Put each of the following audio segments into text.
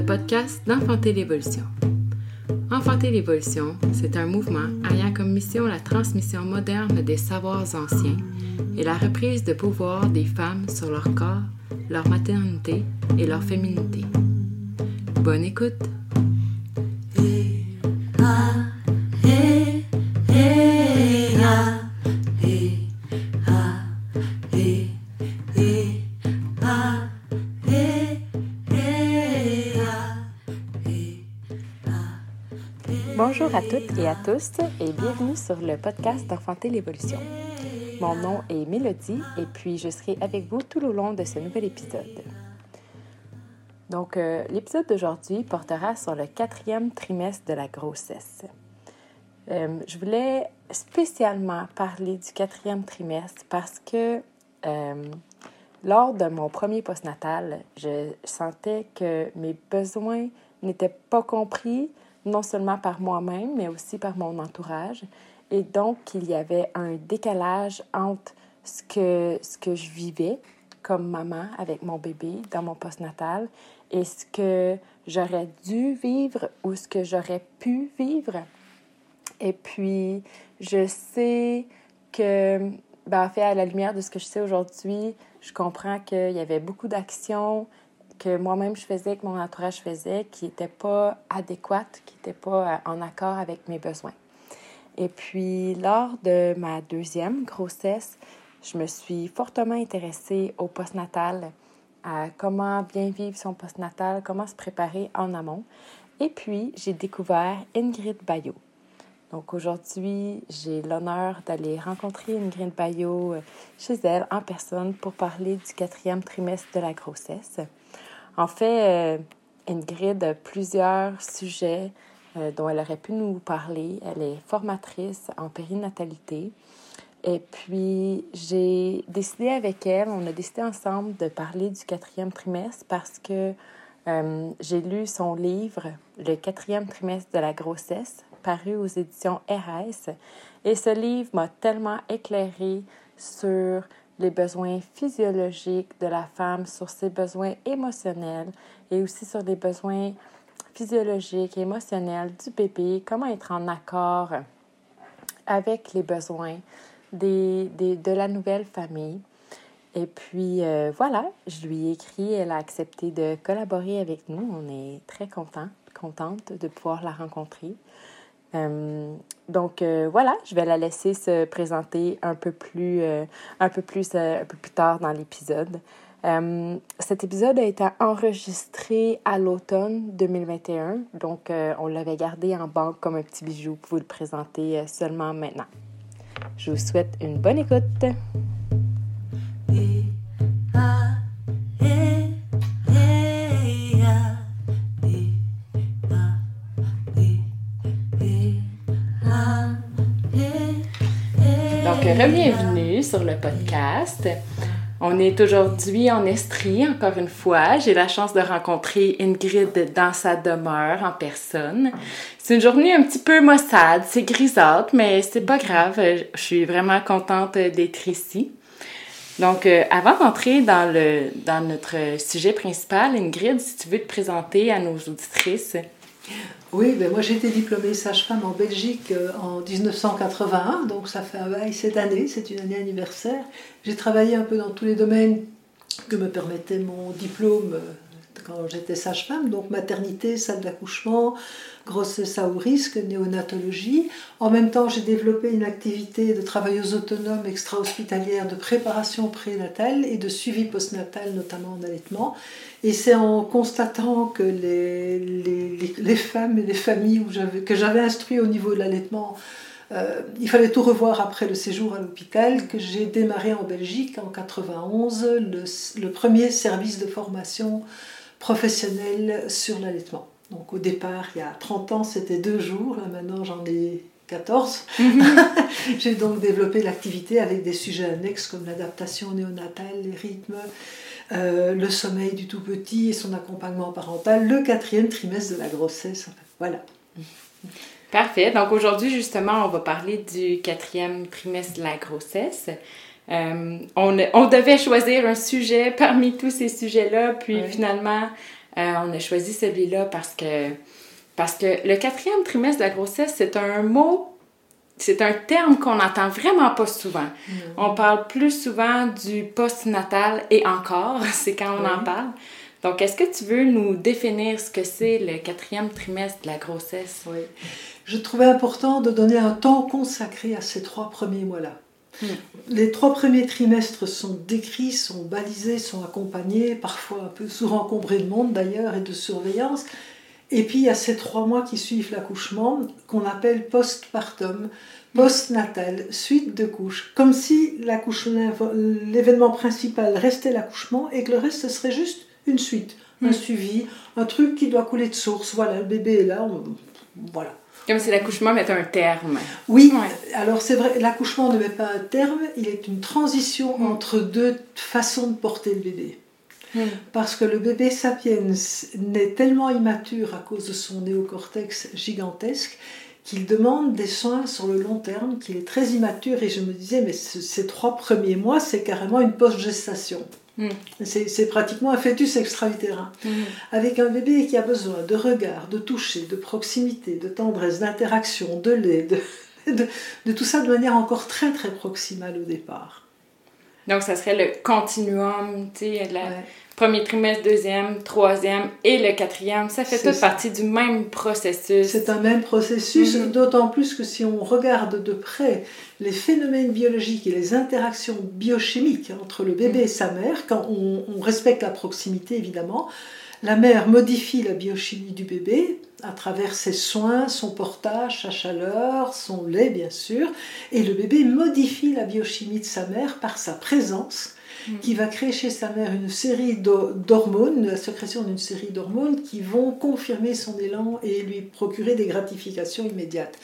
le podcast d'Enfanter l'évolution. Enfanter l'évolution, c'est un mouvement ayant comme mission la transmission moderne des savoirs anciens et la reprise de pouvoir des femmes sur leur corps, leur maternité et leur féminité. Bonne écoute! Et à tous et bienvenue sur le podcast d'Enfanter l'évolution. Mon nom est Mélodie et puis je serai avec vous tout au long de ce nouvel épisode. Donc, euh, l'épisode d'aujourd'hui portera sur le quatrième trimestre de la grossesse. Euh, je voulais spécialement parler du quatrième trimestre parce que euh, lors de mon premier postnatal, je sentais que mes besoins n'étaient pas compris, non seulement par moi-même, mais aussi par mon entourage. Et donc, il y avait un décalage entre ce que, ce que je vivais comme maman avec mon bébé dans mon postnatal et ce que j'aurais dû vivre ou ce que j'aurais pu vivre. Et puis, je sais que, ben, en fait, à la lumière de ce que je sais aujourd'hui, je comprends qu'il y avait beaucoup d'actions que moi-même je faisais, que mon entourage faisait, qui n'étaient pas adéquates, qui n'étaient pas euh, en accord avec mes besoins. Et puis, lors de ma deuxième grossesse, je me suis fortement intéressée au postnatal, à comment bien vivre son postnatal, comment se préparer en amont. Et puis, j'ai découvert Ingrid Bayot. Donc aujourd'hui, j'ai l'honneur d'aller rencontrer Ingrid Bayot euh, chez elle en personne pour parler du quatrième trimestre de la grossesse. En fait, euh, Ingrid a plusieurs sujets euh, dont elle aurait pu nous parler. Elle est formatrice en périnatalité. Et puis, j'ai décidé avec elle, on a décidé ensemble de parler du quatrième trimestre parce que euh, j'ai lu son livre, Le quatrième trimestre de la grossesse, paru aux éditions RS. Et ce livre m'a tellement éclairé sur les besoins physiologiques de la femme, sur ses besoins émotionnels et aussi sur les besoins physiologiques et émotionnels du bébé, comment être en accord avec les besoins des, des, de la nouvelle famille. Et puis euh, voilà, je lui ai écrit, elle a accepté de collaborer avec nous. On est très content, contente de pouvoir la rencontrer. Euh, donc euh, voilà, je vais la laisser se présenter un peu plus, euh, un peu plus, un peu plus tard dans l'épisode. cet épisode a été enregistré à l'automne 2021, donc on l'avait gardé en banque comme un petit bijou pour vous le présenter seulement maintenant. Je vous souhaite une bonne écoute. Bienvenue sur le podcast. On est aujourd'hui en Estrie, encore une fois. J'ai la chance de rencontrer Ingrid dans sa demeure en personne. C'est une journée un petit peu maussade, c'est grisâtre, mais c'est pas grave. Je suis vraiment contente d'être ici. Donc, euh, avant d'entrer dans, le, dans notre sujet principal, Ingrid, si tu veux te présenter à nos auditrices. Oui, ben moi j'ai été diplômée sage-femme en Belgique euh, en 1981, donc ça fait un bail cette année, c'est une année anniversaire. J'ai travaillé un peu dans tous les domaines que me permettait mon diplôme euh, j'étais sage-femme, donc maternité, salle d'accouchement, grossesse à haut risque, néonatologie. En même temps, j'ai développé une activité de travailleuse autonome extra-hospitalière de préparation prénatale et de suivi postnatal, notamment en allaitement. Et c'est en constatant que les, les, les, femmes et les familles que j'avais instruit au niveau de l'allaitement, euh, il fallait tout revoir après le séjour à l'hôpital, que j'ai démarré en Belgique en 91 le, le premier service de formation professionnelle sur l'allaitement. Donc au départ, il y a 30 ans, c'était deux jours, maintenant j'en ai 14. Mhm. J'ai donc développé l'activité avec des sujets annexes comme l'adaptation néonatale, les rythmes, euh, le sommeil du tout petit et son accompagnement parental, le quatrième trimestre de la grossesse. Voilà. Parfait. Donc aujourd'hui, justement, on va parler du quatrième trimestre de la grossesse. Euh, on, on, devait choisir un sujet parmi tous ces sujets-là, puis finalement, Euh, on a choisi celui-là parce que, parce que le quatrième trimestre de la grossesse, c'est un mot, c'est un terme qu'on n'entend vraiment pas souvent. Mm. On parle plus souvent du postnatal et encore, c'est quand on en parle. Donc, est-ce que tu veux nous définir ce que c'est le quatrième trimestre de la grossesse? Oui. Je trouvais important de donner un temps consacré à ces trois premiers mois-là. Hmm. Les trois premiers trimestres sont décrits, sont balisés, sont accompagnés, parfois un peu sous-encombrés de monde d'ailleurs et de surveillance. Et puis il y a ces trois mois qui suivent l'accouchement qu'on appelle postpartum, postnatal, suite de couches, comme si l'événement principal restait l'accouchement et que le reste serait juste une suite, un Mm. suivi, un truc qui doit couler de source. Voilà, le bébé est là, on- voilà. Comme si l'accouchement mettait un terme. Oui, Ouais. alors c'est vrai, l'accouchement ne met pas un terme, il est une transition Mm. entre deux façons de porter le bébé. Hmm. Parce que le bébé sapiens n'est tellement immature à cause de son néocortex gigantesque qu'il demande des soins sur le long terme, qu'il est très immature. Et je me disais, mais ce- ces trois premiers mois, c'est carrément une post-gestation. Hmm. C'est pratiquement un fœtus extra-utérin. Mhm. Avec un bébé qui a besoin de regard, de toucher, de proximité, de tendresse, d'interaction, de lait, de, de, de tout ça de manière encore très très proximale au départ. Donc, ça serait le continuum, tu sais, Ouais. Premier trimestre, deuxième, troisième et le quatrième. Ça fait C'est toute ça. partie du même processus. C'est un même processus, Mhm. d'autant plus que si on regarde de près les phénomènes biologiques et les interactions biochimiques entre le bébé et sa mère, quand on, on respecte la proximité évidemment, la mère modifie la biochimie du bébé à travers ses soins, son portage, sa chaleur, son lait bien sûr, et le bébé modifie la biochimie de sa mère par sa présence Mhm. qui va créer chez sa mère une série d'ho- d'hormones, la sécrétion d'une série d'hormones qui vont confirmer son élan et lui procurer des gratifications immédiates.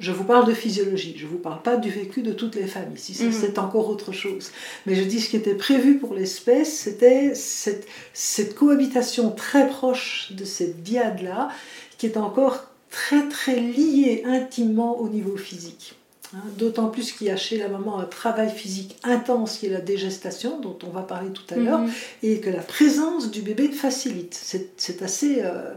Je vous parle de physiologie, je ne vous parle pas du vécu de toutes les femmes. Ici, ça, Mhm. c'est encore autre chose. Mais je dis ce qui était prévu pour l'espèce, c'était cette, cette cohabitation très proche de cette diade-là, qui est encore très très liée intimement au niveau physique. Hein, D'autant plus qu'il y a chez la maman un travail physique intense qui est la dégestation, dont on va parler tout à l'heure, Mhm. et que la présence du bébé facilite. C'est c'est assez. euh,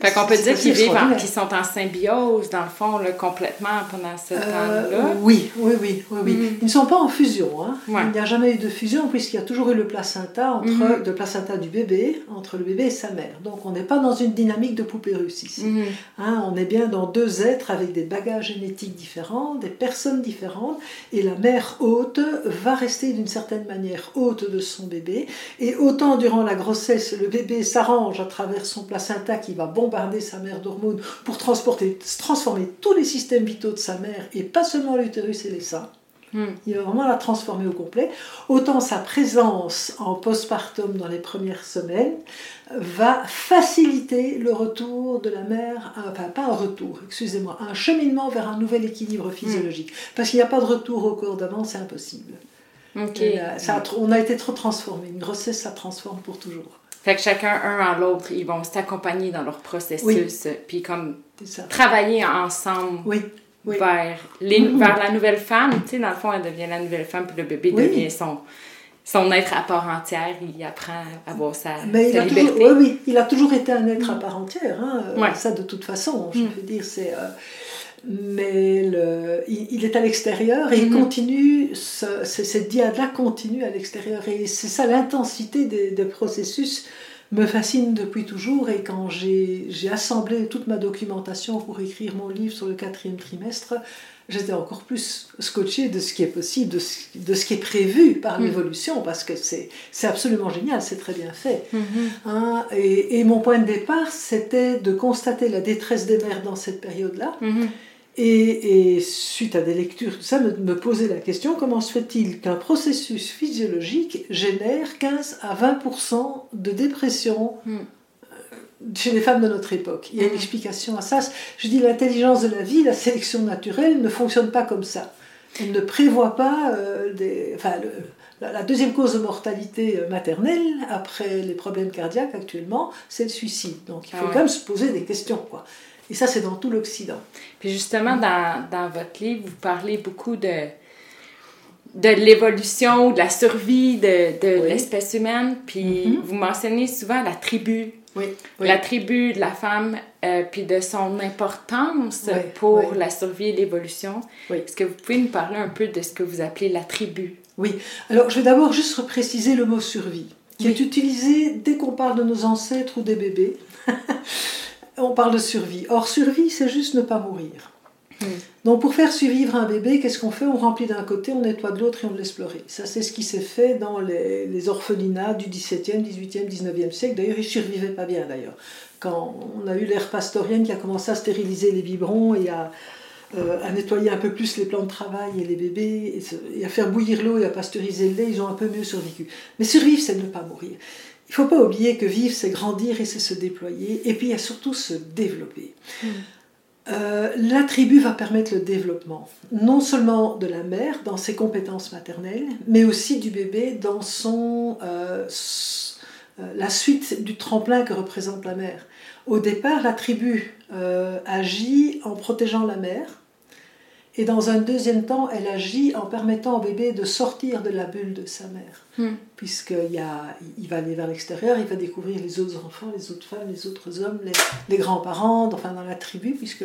Fait qu'on peut dire qu'ils vivent, en- qu'ils sont en symbiose, dans le fond, là, complètement pendant ce Euh, temps-là. oui, oui, oui, oui, oui. Mhm. Ils ne sont pas en fusion. Hein. Ouais. Il n'y a jamais eu de fusion puisqu'il y a toujours eu le placenta entre Mhm. le placenta du bébé entre le bébé et sa mère. Donc on n'est pas dans une dynamique de poupée russe ici. Mhm. Hein, on est bien dans deux êtres avec des bagages génétiques différents, des personnes différentes, et la mère hôte va rester d'une certaine manière hôte de son bébé. Et autant durant la grossesse, le bébé s'arrange à travers son placenta qui va bombarder sa mère d'hormones pour transporter, transformer tous les systèmes vitaux de sa mère, et pas seulement l'utérus et les seins. Mhm. Il va vraiment la transformer au complet. Autant sa présence en postpartum dans les premières semaines va faciliter le retour de la mère, à- enfin pas un retour, excusez-moi, un cheminement vers un nouvel équilibre physiologique. Parce qu'il n'y a pas de retour au corps d'avant, c'est impossible. Et, euh, ça a tr- on a été trop transformé. Une grossesse, ça transforme pour toujours. Fait que chacun, un en l'autre, ils vont s'accompagner dans leur processus, puis comme travailler ensemble Oui, oui. vers, les, Mhm. vers la nouvelle femme. Tu sais, dans le fond, elle devient la nouvelle femme, puis le bébé devient son, son être à part entière. Il apprend à avoir sa, Mais il sa a, toujours, liberté. oui, oui, il a toujours été un être à part entière. hein, Ouais. Ça, de toute façon, je Mm. veux dire, c'est. euh, mais le, il, il est à l'extérieur et il Mhm. continue, ce- ce- cette diade-là continue à l'extérieur. Et c'est ça, l'intensité des, des processus me fascine depuis toujours. Et quand j'ai assemblé toute ma documentation pour écrire mon livre sur le quatrième trimestre, j'étais encore plus scotché de ce qui est possible, de ce, de ce qui est prévu par Mm. l'évolution, parce que c'est absolument génial, c'est très bien fait. Mhm. Hein, et, et mon point de départ, c'était de constater la détresse des mères dans cette période-là. Mhm. Et, et suite à des lectures, tout ça, me, me poser la question comment se fait-il qu'un processus physiologique génère 15 à 20% de dépression Mm. euh, chez les femmes de notre époque? Il y a une Mm. explication à ça. Je dis l'intelligence de la vie, la sélection naturelle ne fonctionne pas comme ça. Elle ne prévoit pas euh, des. Enfin, le- la, la deuxième cause de mortalité euh, maternelle, après les problèmes cardiaques actuellement, c'est le suicide. Donc il faut Ah ouais. quand même se poser des questions. Quoi. Et ça, c'est dans tout l'Occident. Puis justement, dans, dans votre livre, vous parlez beaucoup de, de l'évolution, de la survie de, de Oui. l'espèce humaine. Puis Mhm. vous mentionnez souvent la tribu la tribu de la femme, euh, puis de son importance pour la survie et l'évolution. Est-ce que vous pouvez nous parler un peu de ce que vous appelez la tribu? Oui. Alors, je vais d'abord juste repréciser le mot survie, qui est utilisé dès qu'on parle de nos ancêtres ou des bébés. on parle de survie. Or, survie, c'est juste ne pas mourir. Donc pour faire survivre un bébé, qu'est-ce qu'on fait? On remplit d'un côté, on nettoie de l'autre et on laisse pleurer. Ça c'est ce qui s'est fait dans les, orphelinats du 17e, 18e, 19e siècle. D'ailleurs, ils ne survivaient pas bien d'ailleurs. Quand on a eu l'ère pastorienne qui a commencé à stériliser les biberons et à, euh, à nettoyer un peu plus les plans de travail et les bébés, et, à faire bouillir l'eau et à pasteuriser le lait, ils ont un peu mieux survécu. Mais survivre, c'est ne pas mourir. Il ne faut pas oublier que vivre, c'est grandir et c'est se déployer, et puis il y a surtout se développer. Hmm. Euh, la tribu va permettre le développement, non seulement de la mère dans ses compétences maternelles, mais aussi du bébé dans son, euh, euh, la suite du tremplin que représente la mère. Au départ, la tribu agit en protégeant la mère, et dans un deuxième temps, elle agit en permettant au bébé de sortir de la bulle de sa mère. Hmm. Puisqu'il il va aller vers l'extérieur, il va découvrir les autres enfants, les autres femmes, les autres hommes, les, grands-parents, enfin dans la tribu, puisque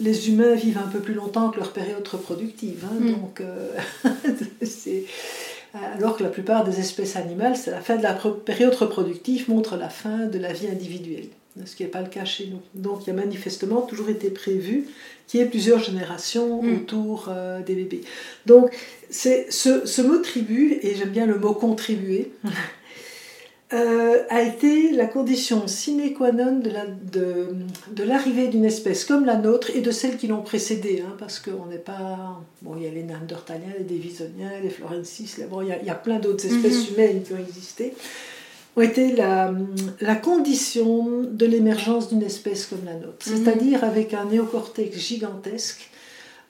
les humains vivent un peu plus longtemps que leur période reproductive. Hein. Hmm. Donc, euh, alors que la plupart des espèces animales, c'est la fin de la période reproductive montre la fin de la vie individuelle ce qui n'est pas le cas chez nous. Donc il y a manifestement toujours été prévu qu'il y ait plusieurs générations mm. autour euh, des bébés. Donc c'est ce, mot tribu, et j'aime bien le mot contribuer, euh, a été la condition sine qua non de, l'arrivée d'une espèce comme la nôtre et de celles qui l'ont précédée, hein, parce qu'on n'est pas... Bon, il y a les Néandertaliens, les Dévisoniens, les Florensis, bon, il, y a, plein d'autres espèces mm-hmm. humaines qui ont existé ont été la, la condition de l'émergence d'une espèce comme la nôtre, mhm. c'est-à-dire avec un néocortex gigantesque,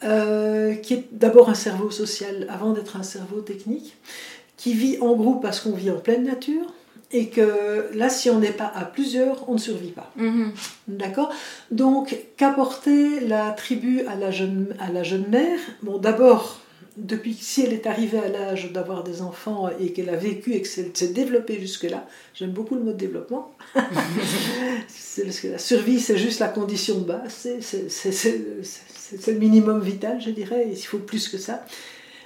euh, qui est d'abord un cerveau social avant d'être un cerveau technique, qui vit en groupe parce qu'on vit en pleine nature, et que là, si on n'est pas à plusieurs, on ne survit pas. Mhm. D'accord? Donc, qu'apportait la tribu à la jeune, à la jeune mère? Bon, d'abord, depuis si elle est arrivée à l'âge d'avoir des enfants et qu'elle a vécu et que s'est développée jusque-là, j'aime beaucoup le mot développement, parce que la survie c'est juste la condition de base, c'est le minimum vital je dirais, il faut plus que ça,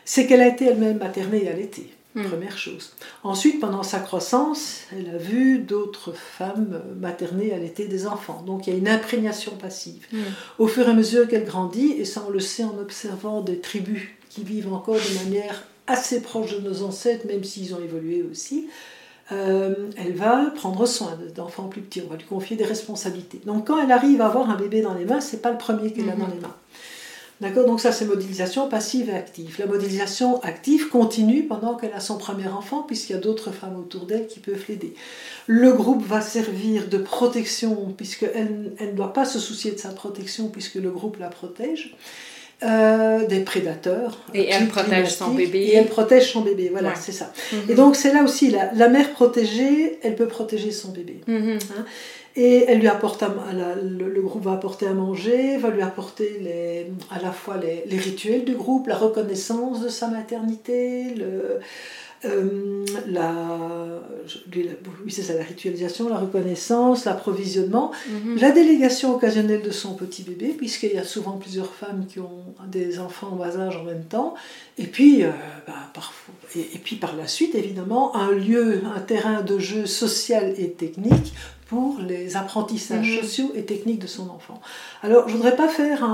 c'est qu'elle a été elle-même maternée et allaitée. Hmm. Première chose. Ensuite, pendant sa croissance, elle a vu d'autres femmes materner et allaiter des enfants. Donc il y a une imprégnation passive. Hmm. Au fur et à mesure qu'elle grandit, et ça on le sait en observant des tribus qui vivent encore de manière assez proche de nos ancêtres, même s'ils ont évolué aussi, euh, elle va prendre soin d'enfants plus petits, on va lui confier des responsabilités. Donc quand elle arrive à avoir un bébé dans les mains, c'est pas le premier qu'elle a dans mhm. les mains. D'accord? Donc ça c'est modélisation passive et active. La modélisation active continue pendant qu'elle a son premier enfant, puisqu'il y a d'autres femmes autour d'elle qui peuvent l'aider. Le groupe va servir de protection, puisqu'elle elle ne doit pas se soucier de sa protection, puisque le groupe la protège. Euh, des prédateurs. Et elle protège son bébé. Et elle protège son bébé, voilà, c'est ça. Mhm. Et donc c'est là aussi, la, la, mère protégée, elle peut protéger son bébé. Mhm. Hein. Et elle lui apporte le, groupe va apporter à manger, va lui apporter les, à la fois les, les rituels du groupe, la reconnaissance de sa maternité, le, euh, la, oui, c'est ça, la ritualisation, la reconnaissance, l'approvisionnement, mhm. la délégation occasionnelle de son petit bébé, puisqu'il y a souvent plusieurs femmes qui ont des enfants en bas âge en même temps, et puis, euh, bah, parfois, et, puis par la suite, évidemment, un lieu, un terrain de jeu social et technique pour les apprentissages mhm. sociaux et techniques de son enfant. Alors, je ne voudrais pas faire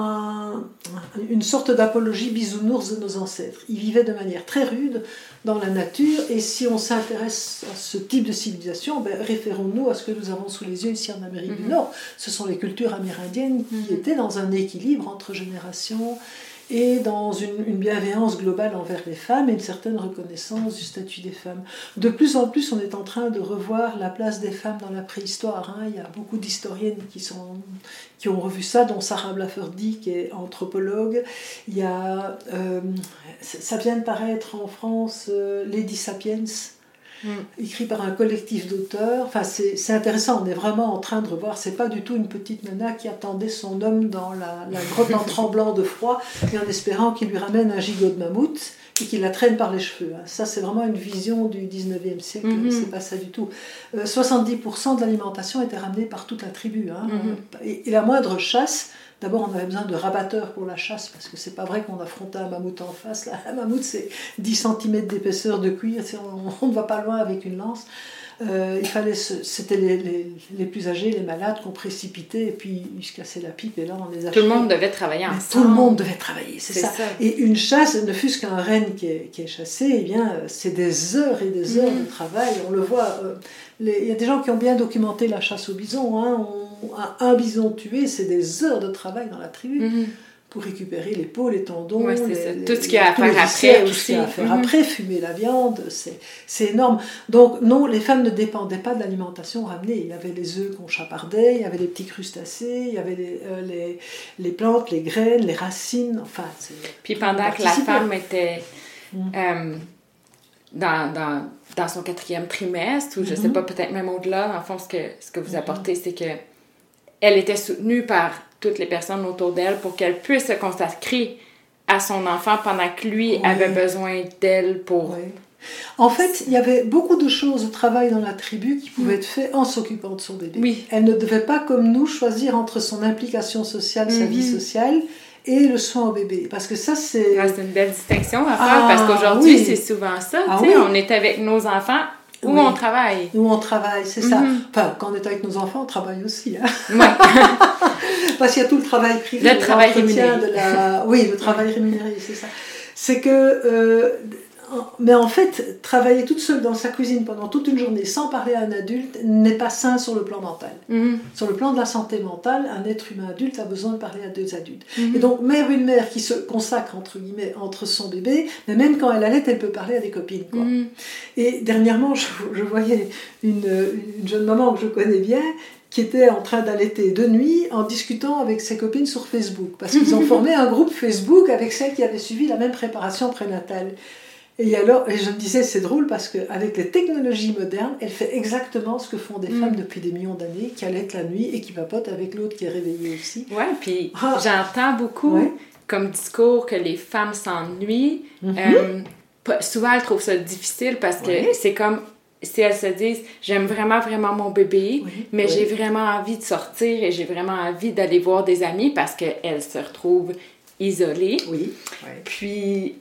une sorte d'apologie bisounours de nos ancêtres. Ils vivaient de manière très rude dans la nature, et si on s'intéresse à ce type de civilisation, ben, référons-nous à ce que nous avons sous les yeux ici en Amérique du mhm. Nord. Ce sont les cultures amérindiennes qui mhm. étaient dans un équilibre entre générations et dans une, bienveillance globale envers les femmes et une certaine reconnaissance du statut des femmes. De plus en plus, on est en train de revoir la place des femmes dans la préhistoire. Hein. Il y a beaucoup d'historiennes qui, qui ont revu ça, dont Sarah Blafferdy, qui est anthropologue. Il y a, euh, ça vient de paraître en France, euh, Lady Sapiens, Mm. écrit par un collectif d'auteurs. Enfin, c'est intéressant, on est vraiment en train de revoir. C'est pas du tout une petite nana qui attendait son homme dans la, grotte en tremblant de froid et en espérant qu'il lui ramène un gigot de mammouth. et qui la traîne par les cheveux. Hein. Ça, c'est vraiment une vision du 19e siècle, mhm. c'est pas ça du tout. 70% de l'alimentation était ramenée par toute la tribu. Hein. et, la moindre chasse, D'abord, on avait besoin de rabatteurs pour la chasse, parce que c'est pas vrai qu'on affrontait un mammouth en face. Là, un mammouth, c'est 10 cm d'épaisseur de cuir, on ne va pas loin avec une lance. Euh, il fallait, c'était les, les, plus âgés, les malades qu'on précipitait et puis ils se cassaient la pipe et là on les achetait. Tout le monde devait travailler ensemble. Tout le monde devait travailler, c'est ça. Et une chasse, ne fût-ce qu'un renne qui est, qui est, chassé, eh bien c'est des heures et des heures de mhm. travail. On le voit. Euh, il y a des gens qui ont bien documenté la chasse au bison. Hein. Un bison tué, c'est des heures de travail dans la tribu. Mhm pour récupérer les peaux, les tendons, tout ce qu'il y a à faire après aussi. Tout ce qu'il y a à faire après, fumer la viande, c'est énorme. Donc non, les femmes ne dépendaient pas de l'alimentation ramenée. Il y avait les œufs qu'on chapardait, il y avait les petits crustacés, il y avait les, euh, les, les, plantes, les graines, les racines, enfin... Puis pendant que la femme était mm. euh, dans, dans, dans, son quatrième trimestre, ou je ne sais mm-hmm. pas, peut-être même au-delà, en fond, ce que, ce que vous apportez, c'est que elle était soutenue par toutes les personnes autour d'elle pour qu'elle puisse se consacrer à son enfant pendant que lui avait besoin d'elle pour... En fait, il y avait beaucoup de choses de travail dans la tribu qui pouvaient mm. être faites en s'occupant de son bébé. Oui. Elle ne devait pas, comme nous, choisir entre son implication sociale, sa vie mm-hmm. sociale, et le soin au bébé. Parce que ça, c'est... Ah, c'est une belle distinction à faire, parce ah, qu'aujourd'hui, c'est souvent ça. Ah, oui. On est avec nos enfants où on travaille. Où on travaille, c'est ça. Mm-hmm. Enfin, quand on est avec nos enfants, on travaille aussi. Hein. Parce qu'il y a tout le travail privé. Le travail rémunéré. De la... Oui, le travail rémunéré, c'est ça. C'est que euh, mais en fait, travailler toute seule dans sa cuisine pendant toute une journée sans parler à un adulte n'est pas sain sur le plan mental. Mhm. Sur le plan de la santé mentale, un être humain adulte a besoin de parler à deux adultes. Mhm. Et donc, mère, une mère qui se consacre entre guillemets entre son bébé, mais même quand elle allait, elle peut parler à des copines. Quoi. Mhm. Et dernièrement, je, voyais une, une jeune maman que je connais bien qui était en train d'allaiter de nuit en discutant avec ses copines sur Facebook. Parce qu'ils ont formé un groupe Facebook avec celles qui avaient suivi la même préparation prénatale. Et alors, et je me disais, c'est drôle parce qu'avec les technologies modernes, elle fait exactement ce que font des mm. femmes depuis des millions d'années, qui allaitent la nuit et qui papotent avec l'autre qui est réveillé aussi. Ouais, puis ah. j'entends beaucoup comme discours que les femmes s'ennuient. Mm-hmm. Euh, souvent, elles trouvent ça difficile parce que c'est comme si elles se disent j'aime vraiment vraiment mon bébé mais j'ai vraiment envie de sortir et j'ai vraiment envie d'aller voir des amis parce qu'elles se retrouvent isolées oui puis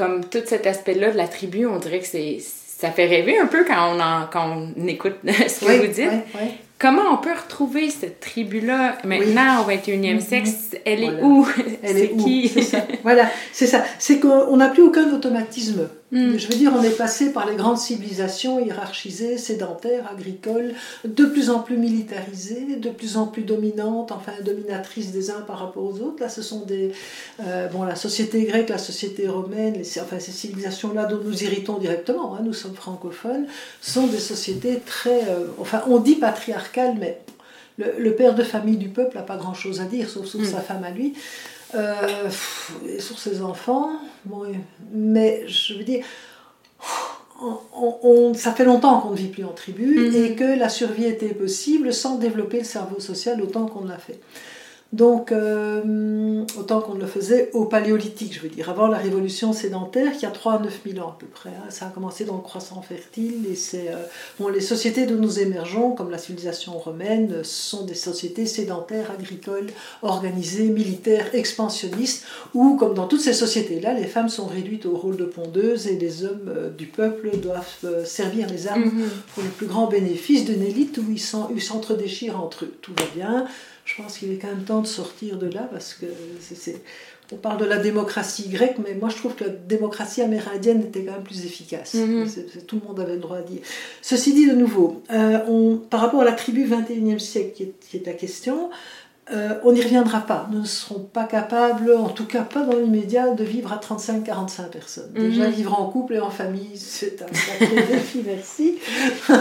comme tout cet aspect-là de la tribu, on dirait que c'est ça fait rêver un peu quand on, en, quand on écoute ce que vous dites. Comment on peut retrouver cette tribu-là maintenant au 21e mm-hmm. siècle? Elle est où? Elle est, qui? Ça. Voilà, c'est ça. C'est qu'on n'a plus aucun automatisme. Mm. Je veux dire, on est passé par les grandes civilisations hiérarchisées, sédentaires, agricoles, de plus en plus militarisées, de plus en plus dominantes, enfin dominatrices des uns par rapport aux autres. Là, ce sont des. Euh, bon, la société grecque, la société romaine, les, enfin ces civilisations-là dont nous irritons directement, hein, nous sommes francophones, sont des sociétés très. Euh, enfin, on dit patriarcales, mais le, père de famille du peuple n'a pas grand-chose à dire, sauf mm. sa femme à lui. Euh, sur ses enfants. Bon, mais je veux dire, on, ça fait longtemps qu'on ne vit plus en tribu mm-hmm. et que la survie était possible sans développer le cerveau social autant qu'on l'a fait. Donc, euh, autant qu'on le faisait au paléolithique, je veux dire, avant la révolution sédentaire, qui a 3 à 9 000 ans à peu près. Hein. Ça a commencé dans le croissant fertile, et c'est. Euh, bon, les sociétés dont nous émergeons, comme la civilisation romaine, sont des sociétés sédentaires, agricoles, organisées, militaires, expansionnistes, où, comme dans toutes ces sociétés-là, les femmes sont réduites au rôle de pondeuses et les hommes euh, du peuple doivent servir les armes mm-hmm. pour les plus grands bénéfices d'une élite où ils s'entre-déchirent entre eux. Tout va bien je pense qu'il est quand même temps de sortir de là parce que c'est, on parle de la démocratie grecque, mais moi je trouve que la démocratie amérindienne était quand même plus efficace. Mhm. tout le monde avait le droit à dire. Ceci dit, de nouveau, euh, on, par rapport à la tribu 21e siècle qui est, qui est la question, euh, on n'y reviendra pas. Nous ne serons pas capables, en tout cas pas dans l'immédiat, de vivre à 35-45 personnes. Déjà, mhm. vivre en couple et en famille, c'est un sacré défi, merci.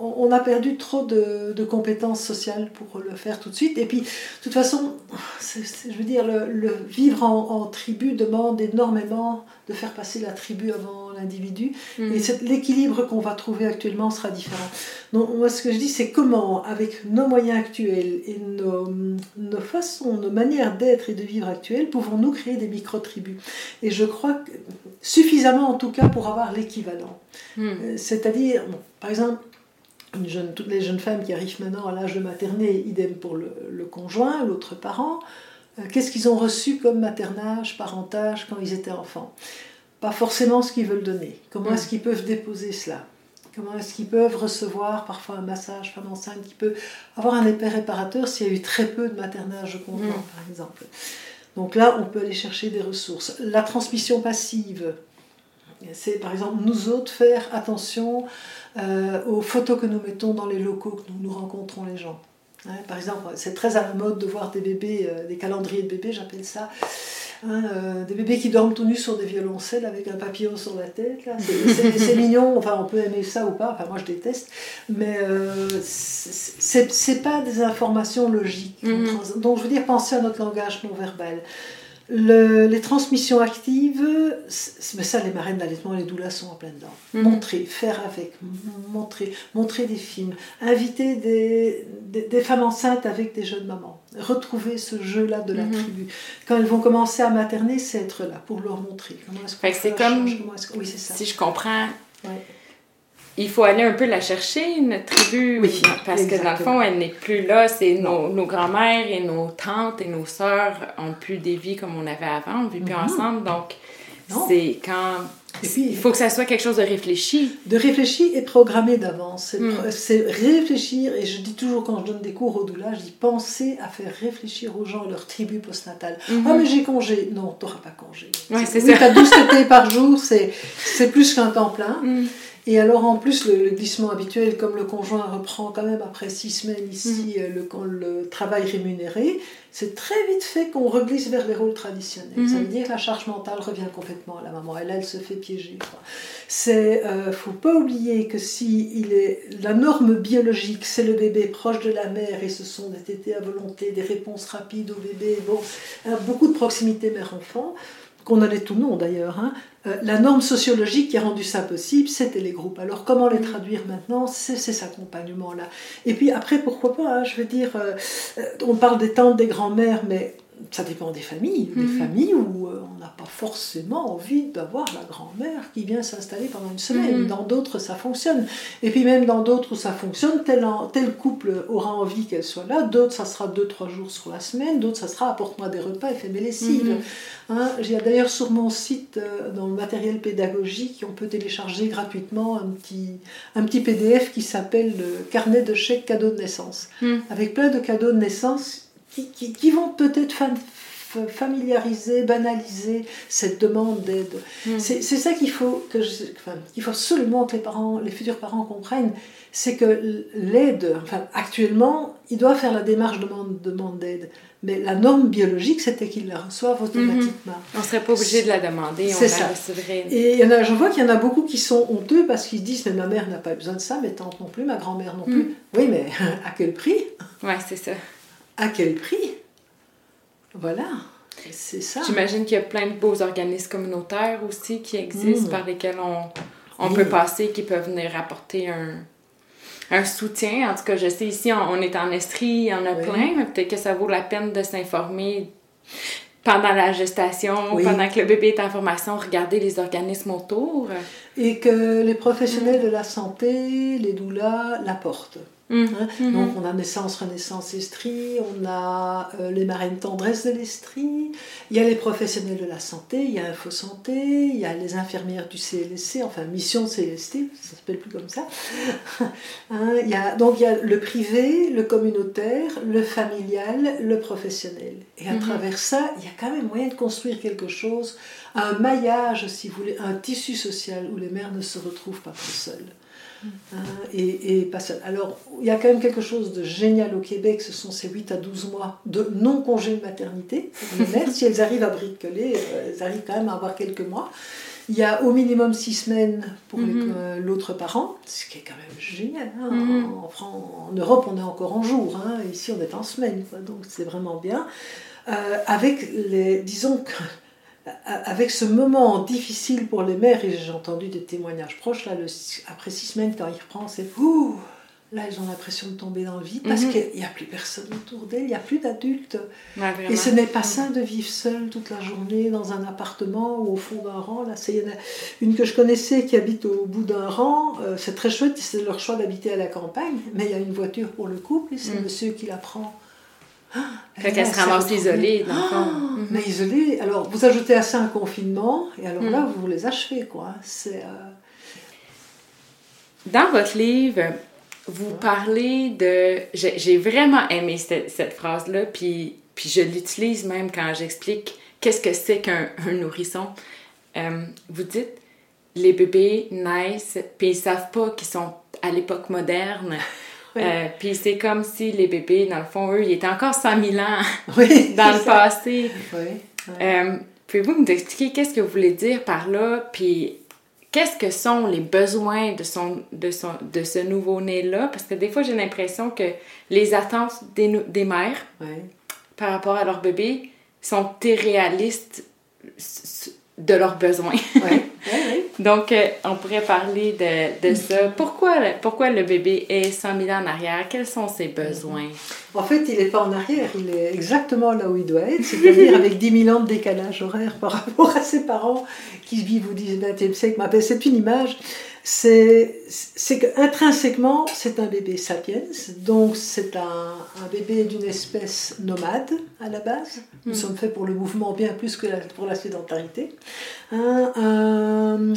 on a perdu trop de, compétences sociales pour le faire tout de suite. Et puis, de toute façon, je veux dire, le, vivre en, tribu demande énormément de faire passer la tribu avant l'individu. Mhm. Et l'équilibre qu'on va trouver actuellement sera différent. Donc, moi, ce que je dis, c'est comment, avec nos moyens, actuels et nos, nos façons, nos manières d'être et de vivre actuelles, pouvons-nous créer des micro-tribus? Et je crois que suffisamment en tout cas pour avoir l'équivalent. Hmm. Euh, C'est-à-dire, bon, par exemple, une jeune, toutes les jeunes femmes qui arrivent maintenant à l'âge de materner, idem pour le, le conjoint, l'autre parent, qu'est-ce qu'ils ont reçu comme maternage, parentage quand ils étaient enfants? Pas forcément ce qu'ils veulent donner. Comment Mm. est-ce qu'ils peuvent déposer cela? Comment est-ce qu'ils peuvent recevoir parfois un massage femme enceinte qui peut avoir un effet réparateur s'il y a eu très peu de maternage conjoint, Mm. par exemple? Donc là, on peut aller chercher des ressources. La transmission passive, c'est par exemple nous autres faire attention euh, aux photos que nous mettons dans les locaux que nous, nous rencontrons les gens. Par exemple, c'est très à la mode de voir des bébés, euh, des calendriers de bébés, j'appelle ça. hein, euh, des bébés qui dorment tout nus sur des violoncelles avec un papillon sur la tête. C'est- mignon, enfin on peut aimer ça ou pas, enfin moi je déteste, mais euh, c'est- pas des informations logiques. Mhm. Donc je veux dire, pensez à notre langage non verbal. Le- les transmissions actives, ça les marraines d'allaitement les doulas sont en plein dedans. Mhm. Montrer, faire avec, montrer, montrer des films, inviter des, des, des femmes enceintes avec des jeunes mamans, retrouver ce jeu-là de la Mhm. tribu. Quand elles vont commencer à materner, c'est être là pour leur montrer. Comment est-ce qu'on c'est comme- charge, comment est-ce que- Oui, c'est ça. Si je comprends, Ouais. Il faut aller un peu la chercher, notre tribu, Oui, parce que dans le fond, elle n'est plus là. C'est nos, nos grands-mères et nos tantes et nos sœurs ont plus des vies comme on avait avant, on vit plus Mhm. ensemble. Donc, c'est quand. Il faut que ça soit quelque chose de réfléchi. De réfléchir et programmer d'avance. C'est Mm. c'est réfléchir, et je dis toujours quand je donne des cours au doula, je dis pensez à faire réfléchir aux gens leur tribu postnatale. Mhm. Ah, mais j'ai congé. Non, t'auras pas congé. Ouais, c'est oui, ça. t'as 12 tétés par jour, c'est c'est plus qu'un temps plein. Et alors en plus, le, le glissement habituel, comme le conjoint reprend quand même après six semaines ici Mhm. euh, le, travail rémunéré, c'est très vite fait qu'on reglisse vers les rôles traditionnels. Ça Mhm. veut dire que la charge mentale revient complètement à la maman. Et là, elle se fait piéger. quoi. C'est, euh, faut pas oublier que si il est la norme biologique, c'est le bébé proche de la mère et ce sont des tétés à volonté, des réponses rapides au bébé, bon, euh, beaucoup de proximité mère-enfant qu'on allait tout non d'ailleurs. hein. Euh, la norme sociologique qui a rendu ça possible, c'était les groupes. Alors comment les traduire maintenant? C'est cet accompagnement-là. Et puis après, pourquoi pas hein, Je veux dire, euh, euh, on parle des tantes, des grands-mères, mais ça dépend des familles. Des Mhm. familles où euh, on n'a pas forcément envie d'avoir la grand-mère qui vient s'installer pendant une semaine. Mhm. Dans d'autres, ça fonctionne. Et puis même dans d'autres où ça fonctionne, tel, en- tel couple aura envie qu'elle soit là. D'autres, ça sera 2-3 jours sur la semaine. D'autres, ça sera apporte-moi des repas et fais mes lessives. Mhm. Hein, J'ai d'ailleurs sur mon site, euh, dans le matériel pédagogique, on peut télécharger gratuitement un petit, un petit PDF qui s'appelle le carnet de chèques cadeaux de naissance, Mm. avec plein de cadeaux de naissance qui, qui- qui vont peut-être familiariser, banaliser cette demande d'aide. Mm. C'est ça qu'il faut, que je- enfin, qu'il faut absolument que les, parents, les futurs parents comprennent, c'est que l'aide, enfin, actuellement, ils doivent faire la démarche de demande, demande d'aide. Mais la norme biologique, c'était qu'ils la reçoivent automatiquement. On serait pas obligé de la demander, on C'est la ça. recevrait. Et il y en a, je vois qu'il y en a beaucoup qui sont honteux parce qu'ils se disent Mais ma mère n'a pas besoin de ça, mes tantes non plus, ma grand-mère non plus. Mm. Oui, mais à quel prix? Ouais, c'est ça. À quel prix? Voilà, c'est ça. J'imagine qu'il y a plein de beaux organismes communautaires aussi qui existent, Mm. par lesquels on, on peut passer, qui peuvent venir apporter un, un soutien. En tout cas, je sais ici, on, on est en Estrie, il y en a Oui. plein, mais peut-être que ça vaut la peine de s'informer pendant la gestation, Oui. pendant que le bébé est en formation, regarder les organismes autour. Et que les professionnels de la santé, les doulas, l'apportent. Mm. Hein. Mhm. Donc on a Naissance, Renaissance, Estrie, on a euh, les marraines tendresse de l'Estrie, il y a les professionnels de la santé, il y a Info Santé, il y a les infirmières du CLSC, enfin Mission CLST, ça s'appelle plus comme ça. Hein, il y a, donc il y a le privé, le communautaire, le familial, le professionnel. Et à Mhm. travers ça, il y a quand même moyen de construire quelque chose, un maillage, si vous voulez, un tissu social où les mères ne se retrouvent pas trop seules. Hein, et, et pas seul. Alors, il y a quand même quelque chose de génial au Québec, ce sont ces 8 à 12 mois de non-congé de maternité. pour les mères, si elles arrivent à bricoler, euh, elles arrivent quand même à avoir quelques mois. Il y a au minimum 6 semaines pour Mhm. euh, l'autre parent, ce qui est quand même génial. hein. Mhm. En, Europe, on est encore en jour, hein. ici on est en semaine, quoi. donc c'est vraiment bien. Euh, avec les, disons que avec ce moment difficile pour les mères, et j'ai entendu des témoignages proches, là, le- après six semaines, quand il reprend, c'est ouh, Là, elles ont l'impression de tomber dans le vide parce Mhm. qu'il n'y a plus personne autour d'elles, il n'y a plus d'adultes. Ouais. Et ce n'est pas sain de vivre seul toute la journée dans un appartement ou au fond d'un rang. Là, c'est une que je connaissais qui habite au bout d'un rang. euh, c'est très chouette, c'est leur choix d'habiter à la campagne, mais il y a une voiture pour le couple et c'est Mm. monsieur qui la prend. Fait qu'elle se ramasse isolée, dans le fond. Ah, Mhm. Mais isolée. Alors, vous ajoutez à ça un confinement, et alors Mm. là, vous les achevez, quoi. C'est. euh, Dans votre livre, vous parlez de... J'ai vraiment aimé cette, cette phrase-là, puis, puis je l'utilise même quand j'explique qu'est-ce que c'est qu'un un nourrisson. Euh, vous dites, les bébés naissent, puis ils savent pas qu'ils sont à l'époque moderne. Oui. Euh, puis c'est comme si les bébés, dans le fond, eux, ils étaient encore 100 000 ans Oui, dans le ça. passé. Oui, oui. Euh, Pouvez-vous nous expliquer qu'est-ce que vous voulez dire par là, puis qu'est-ce que sont les besoins de, son, de, son, de ce nouveau-né-là? Parce que des fois, j'ai l'impression que les attentes des, des mères par rapport à leur bébé sont irréalistes de leurs besoins. Donc, euh, on pourrait parler de, de ça. Pourquoi, le- pourquoi le bébé est 100 000 ans en arrière? Quels sont ses besoins? En fait, il n'est pas en arrière, il est exactement là où il doit être, c'est-à-dire avec 10 000 ans de décalage horaire par rapport à ses parents qui vivent au XIXe siècle. Mais C'est une image, c'est c'est que intrinsèquement, c'est un bébé sapiens, donc c'est un, un bébé d'une espèce nomade à la base. Nous Mm. sommes faits pour le mouvement bien plus que la- pour la sédentarité. Un- un-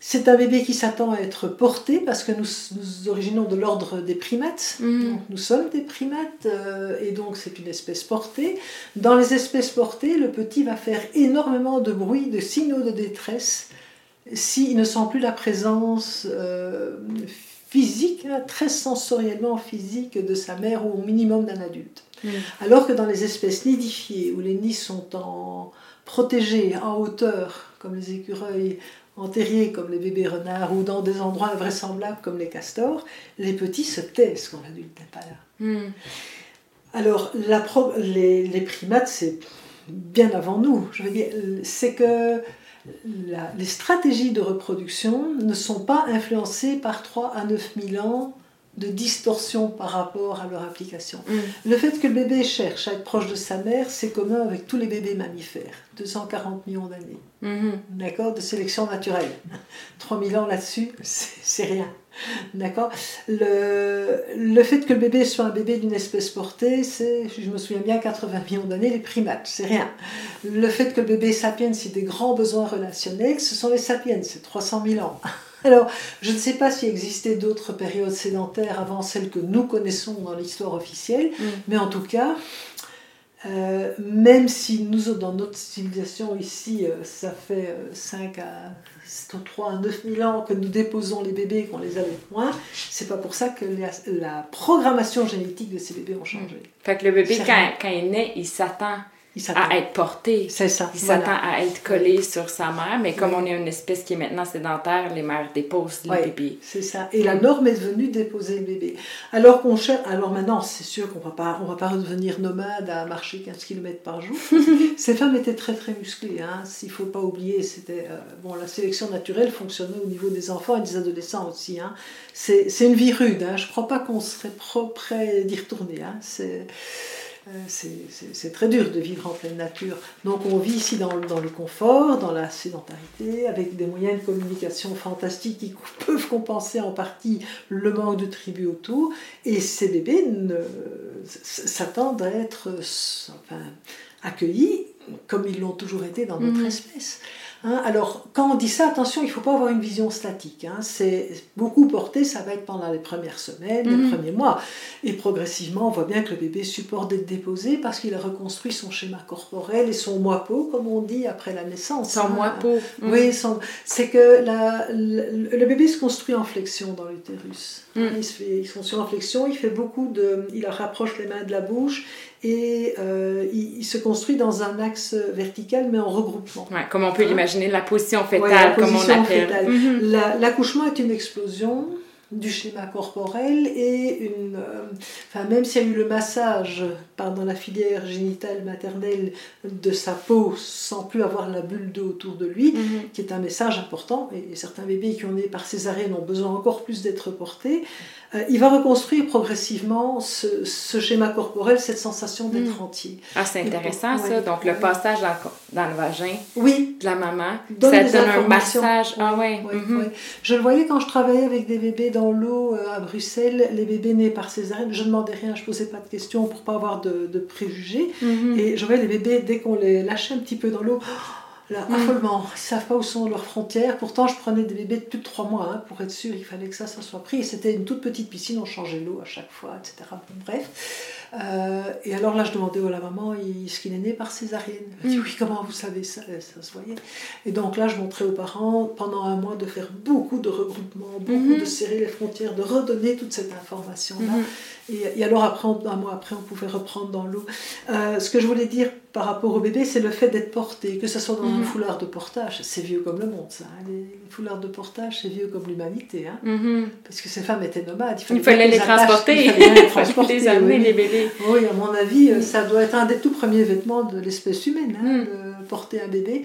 c'est un bébé qui s'attend à être porté parce que nous nous originons de l'ordre des primates. Mm. Donc, nous sommes des primates euh, et donc c'est une espèce portée. Dans les espèces portées, le petit va faire énormément de bruit, de signaux de détresse s'il ne sent plus la présence euh, physique, hein, très sensoriellement physique de sa mère ou au minimum d'un adulte. Alors que dans les espèces nidifiées, où les nids sont en protégés en hauteur, comme les écureuils, en terrier, comme les bébés renards, ou dans des endroits invraisemblables, comme les castors, les petits se taisent quand l'adulte n'est pas là. Hmm. Alors, la pro- les, les primates, c'est bien avant nous. Je veux dire, c'est que la- les stratégies de reproduction ne sont pas influencées par 3 à 9 000 ans de distorsion par rapport à leur application. Hmm. Le fait que le bébé cherche à être proche de sa mère, c'est commun avec tous les bébés mammifères. 240 millions d'années, Mhm. d'accord, de sélection naturelle. 3000 ans là-dessus, c'est c'est rien. D'accord? Le, le fait que le bébé soit un bébé d'une espèce portée, c'est, je me souviens bien, 80 millions d'années, les primates, c'est rien. Le fait que le bébé sapiens ait des grands besoins relationnels, ce sont les sapiens, c'est 300 000 ans. Alors, je ne sais pas s'il existait d'autres périodes sédentaires avant celles que nous connaissons dans l'histoire officielle, Mm. mais en tout cas, euh, même si nous, dans notre civilisation ici, euh, ça fait euh, 5 à 3 à 9 000 ans que nous déposons les bébés, qu'on les a avec moins, c'est pas pour ça que la, la programmation génétique de ces bébés ont changé. Fait que le bébé, quand, quand il naît, il s'attend. À être porté. C'est ça. Il voilà. s'attend à être collé sur sa mère, mais comme Oui. on est une espèce qui est maintenant sédentaire, les mères déposent les Ouais. bébés. C'est ça. Et la norme est devenue déposer le bébé. Alors qu'on cherche. Alors maintenant, c'est sûr qu'on va pas, on va pas redevenir nomade à marcher 15 km par jour. Ces femmes étaient très très musclées. Hein. S'il faut pas oublier, c'était euh, bon. La sélection naturelle fonctionnait au niveau des enfants et des adolescents aussi. Hein. C'est une vie rude. Hein. Je crois pas qu'on serait prêt d'y retourner. Hein. C'est c'est- c'est très dur de vivre en pleine nature. Donc on vit ici dans, le- dans le confort, dans la sédentarité, avec des moyens de communication fantastiques qui peuvent compenser en partie le manque de tribus autour. Et ces bébés s'attendent à être euh, enfin, accueillis comme ils l'ont toujours été dans notre Mhm. espèce. Hein, alors, quand on dit ça, attention, il ne faut pas avoir une vision statique. hein. C'est beaucoup porté, ça va être pendant les premières semaines, Mhm. les premiers mois. Et progressivement, on voit bien que le bébé supporte d'être déposé parce qu'il a reconstruit son schéma corporel et son moi-peau, comme on dit, après la naissance. Sans hein. Oui, son- c'est que la- le, le bébé se construit en flexion dans l'utérus. Mm. Il, se fait, il se construit en flexion, il fait beaucoup de... Il rapproche les mains de la bouche et euh, il, il se construit dans un axe vertical mais en regroupement. Ouais, comme on peut Hein? l'imaginer, la position Ouais, fétale, la comme on position l'appelle. fétale. Mhm. La- L'accouchement est une explosion du schéma corporel et une. enfin, même s'il y a eu le massage pendant la filière génitale maternelle de sa peau sans plus avoir la bulle d'eau autour de lui, mhm. qui est un message important, et, certains bébés qui ont né par césarienne ont besoin encore plus d'être portés, euh, il va reconstruire progressivement ce, schéma corporel, cette sensation d'être hmm. entier. Ah, c'est intéressant ça. Donc, le passage dans, dans, le vagin oui. de la maman, ça donne un massage. Ah, ouais. Mhm. Je le voyais quand je travaillais avec des bébés dans l'eau euh, à Bruxelles, les bébés nés par césarienne. Je ne demandais rien, je ne posais pas de questions pour pas avoir de, préjugés. Mhm. Et je voyais les bébés, dès qu'on les lâchait un petit peu dans l'eau, Là, mm. affolement. Ils ne savent pas où sont leurs frontières. Pourtant, je prenais des bébés de plus de 3 mois hein, pour être sûr. Il fallait que ça, ça soit pris. Et c'était une toute petite piscine, on changeait l'eau à chaque fois, etc. bref. Euh, et alors là, je demandais à la maman est-ce qu'il est né par césarienne Elle dit mm. Oui, comment vous savez ça? Ça se voyait. Et donc là, je montrais aux parents pendant un mois de faire beaucoup de regroupements, beaucoup de serrer les frontières, de redonner toute cette information-là. Et, alors, après, un mois après, on pouvait reprendre dans l'eau. Euh, ce que je voulais dire par rapport au bébé, c'est le fait d'être porté, que ce soit dans un mm-hmm. foulard de portage. C'est vieux comme le monde, ça. Hein. Les, foulards de portage, c'est vieux comme l'humanité. Hein. Parce que ces femmes étaient nomades. Il fallait, les, transporter. Il fallait les transporter. les amener, les bébés. Oui, à mon avis, euh, ça doit être un des tout premiers vêtements de l'espèce humaine, hein, mm. de porter un bébé.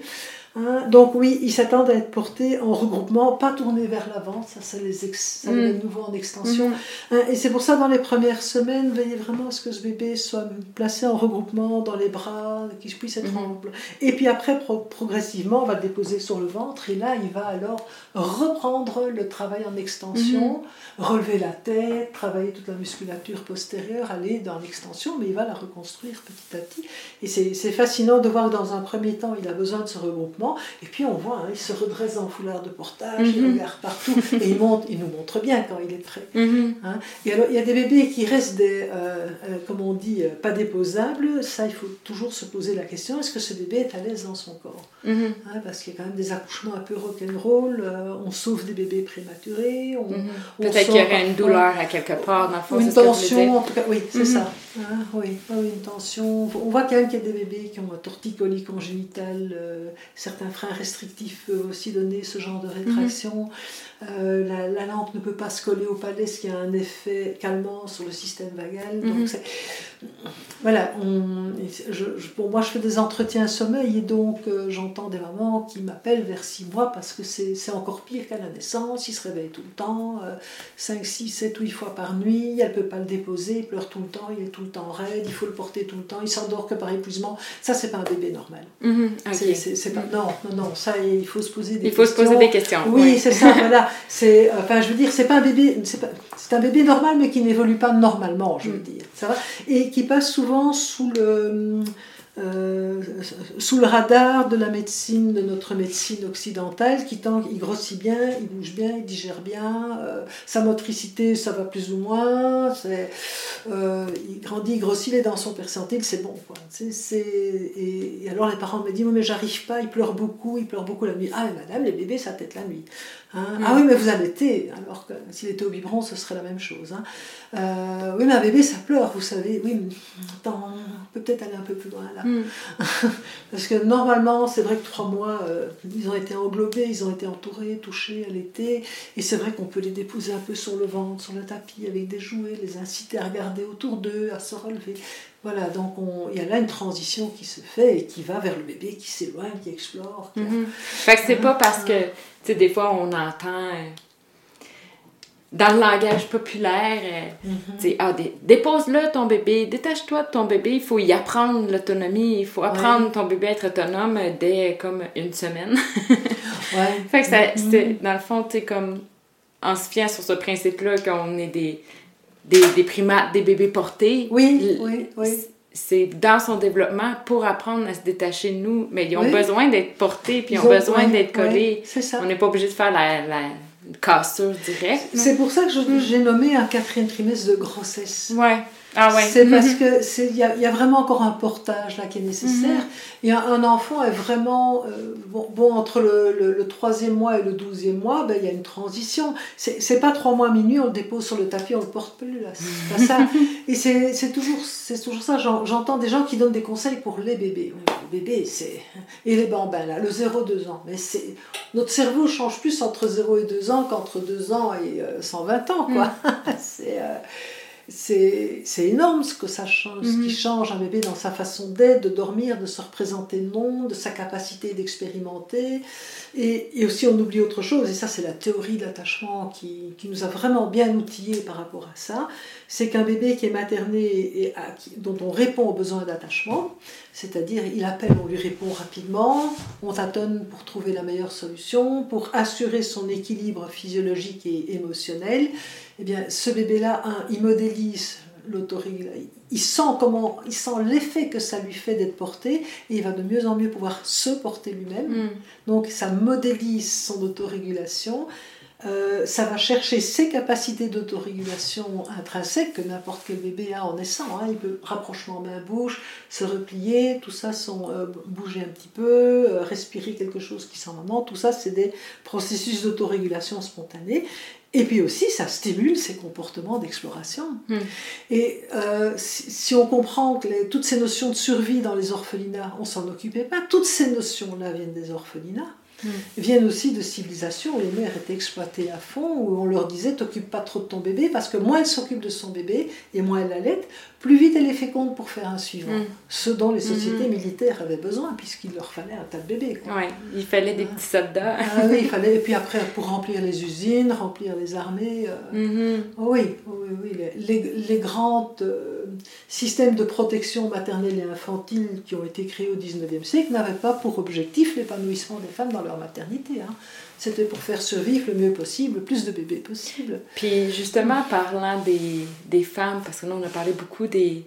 Hein. donc oui, ils s'attendent à être portés en regroupement, pas tournés vers l'avant, ça, ça les, ex ça mm. nouveau en extension. Mm. Hein, et c'est pour ça, dans les premières semaines, veillez vraiment à ce que ce bébé soit placé en regroupement dans les bras, qu'il puisse être en... Et puis après, progressivement, on va le déposer sur le ventre, et là, il va alors reprendre le travail en extension, relever la tête, travailler toute la musculature postérieure, aller dans l'extension, mais il va la reconstruire petit à petit. Et c'est fascinant de voir que dans un premier temps, il a besoin de ce regroupement, et puis on voit, hein, il se redresse en foulard de portage, il mhm. regarde partout, et il, monte, il nous montre bien quand il est prêt. Mhm. Hein. Et alors, il y a des bébés qui restent, des, euh, euh, comme on dit, euh, pas déposables, ça, il faut toujours se poser la question, est-ce que ce bébé est à l'aise dans son corps? Mhm. hein, Parce qu'il y a quand même des accouchements un peu rock'n'roll, on sauve des bébés prématurés, Peut-être qu'il y aurait une douleur à quelque part, dans le Une tension, en tout cas, oui, c'est ça. oui, une tension. On voit quand même qu'il y a des bébés qui ont un torticolis congénital certains freins restrictifs peuvent aussi donner ce genre de rétraction. Euh, la, la, lampe ne peut pas se coller au palais, ce qui a un effet calmant sur le système vagal. Donc, mhm. voilà, on, je, pour moi, je fais des entretiens sommeil et donc euh, j'entends des mamans qui m'appellent vers 6 mois parce que c'est encore pire qu'à la naissance. Ils se réveillent tout le temps, 5, 6, 7 ou 8 fois par nuit. Elle ne peut pas le déposer, il pleure tout le temps, il est tout le temps raide, il faut le porter tout le temps, il s'endort que par épuisement. Ça, c'est pas un bébé normal. Mhm, c'est pas, non, non, non, ça, il faut se poser des questions. Il faut se poser des questions. Oui, c'est ça, voilà. C'est, enfin, je veux dire, c'est pas un bébé, c'est, un bébé normal, mais qui n'évolue pas normalement, je veux mm. dire. Ça va et qui passe souvent sous le, euh, sous le radar de la médecine, de notre médecine occidentale, qui tant il grossit bien, il bouge bien, il digère bien, euh, sa motricité, ça va plus ou moins, euh, il grandit, il grossit, les dents sont percentiles, c'est bon. Quoi. C'est, et, alors les parents me disent, mais j'arrive pas, il pleure beaucoup, il pleure beaucoup la nuit. Ah mais madame, les bébés, ça tête la nuit. Hein. Mm. Ah oui, mais vous allaitez, alors que s'il était au biberon, ce serait la même chose. Hein. Euh, oui, mais un bébé, ça pleure, vous savez. Oui, mais attends, on peut peut-être aller un peu plus loin là. Mm. Parce que normalement, c'est vrai que trois mois, euh, ils ont été englobés, ils ont été entourés, touchés l'été. Et c'est vrai qu'on peut les déposer un peu sur le ventre, sur le tapis, avec des jouets, les inciter à regarder autour d'eux, à se relever. Voilà, donc il y a là une transition qui se fait et qui va vers le bébé qui s'éloigne, qui explore. Mhm. Fait que c'est pas parce que, tu sais, des fois on entend euh, dans le langage populaire, euh, mhm. tu sais, ah, dépose-le ton bébé, détache-toi de ton bébé, il faut y apprendre l'autonomie, il faut apprendre ton bébé à être autonome dès comme une semaine. ouais. Fait que ça, mhm. dans le fond, tu sais, comme en se fiant sur ce principe-là qu'on est des des, des primates, des bébés portés. Oui, oui, oui. C'est dans son développement pour apprendre à se détacher de nous, mais ils ont besoin d'être portés, puis ils ont, besoin d'être collés. c'est ça. On n'est pas obligé de faire la, la cassure directe. C'est pour ça que j'ai nommé un quatrième trimestre de grossesse. Ouais. Ah ouais. C'est parce que il y, y, a vraiment encore un portage là qui est nécessaire. Et un, un, enfant est vraiment euh, bon, bon, entre le, le, troisième mois et le douzième mois, ben, il y a une transition. C'est pas trois mois minuit, on le dépose sur le tapis, on le porte plus là. C'est pas ça. et c'est toujours c'est toujours ça. J'entends des gens qui donnent des conseils pour les bébés. Les bébés, c'est et les bambins là, le 0-2 ans. Mais c'est notre cerveau change plus entre 0 et 2 ans qu'entre 2 ans et 120 ans quoi. Mm. c'est euh, c'est énorme ce que ça change, ce qui mhm. change un bébé dans sa façon d'être, de dormir, de se représenter le monde, de sa capacité d'expérimenter. Et, et, aussi, on oublie autre chose, et ça, c'est la théorie de l'attachement qui, qui, nous a vraiment bien outillés par rapport à ça. C'est qu'un bébé qui est materné et dont on répond aux besoins d'attachement, c'est-à-dire il appelle, on lui répond rapidement, on tâtonne pour trouver la meilleure solution, pour assurer son équilibre physiologique et émotionnel eh bien, ce bébé-là, il modélise l'autorégulation. Il sent comment, il sent l'effet que ça lui fait d'être porté et il va de mieux en mieux pouvoir se porter lui-même. Mm. Donc ça modélise son autorégulation. Euh, ça va chercher ses capacités d'autorégulation intrinsèques que n'importe quel bébé a en naissant. Hein. Il peut rapprochement main-bouche, se replier, tout ça, sont, euh, bouger un petit peu, euh, respirer quelque chose qui sent maman, tout ça, c'est des processus d'autorégulation spontanée. Et puis aussi, ça stimule ces comportements d'exploration. Hmm. Et euh, si, on comprend que toutes ces notions de survie dans les orphelinats, on s'en occupait pas, toutes ces notions-là viennent des orphelinats. Mm. viennent aussi de civilisations où les mères étaient exploitées à fond, où on leur disait t'occupe pas trop de ton bébé, parce que moins elle s'occupe de son bébé et moins elle l'allait, plus vite elle est féconde pour faire un suivant. Mm. Ce dont les sociétés mm-hmm. militaires avaient besoin, puisqu'il leur fallait un tas de bébés. Oui, il fallait des petits soldats. ah, oui, il fallait, et puis après pour remplir les usines, remplir les armées. Euh, mm-hmm. oui, oui, oui, les, les, grands euh, systèmes de protection maternelle et infantile qui ont été créés au 19e siècle n'avaient pas pour objectif l'épanouissement des femmes dans leur maternité. Hein. C'était pour faire survivre le mieux possible, le plus de bébés possible. Puis justement, parlant des, des femmes, parce que nous on a parlé beaucoup des,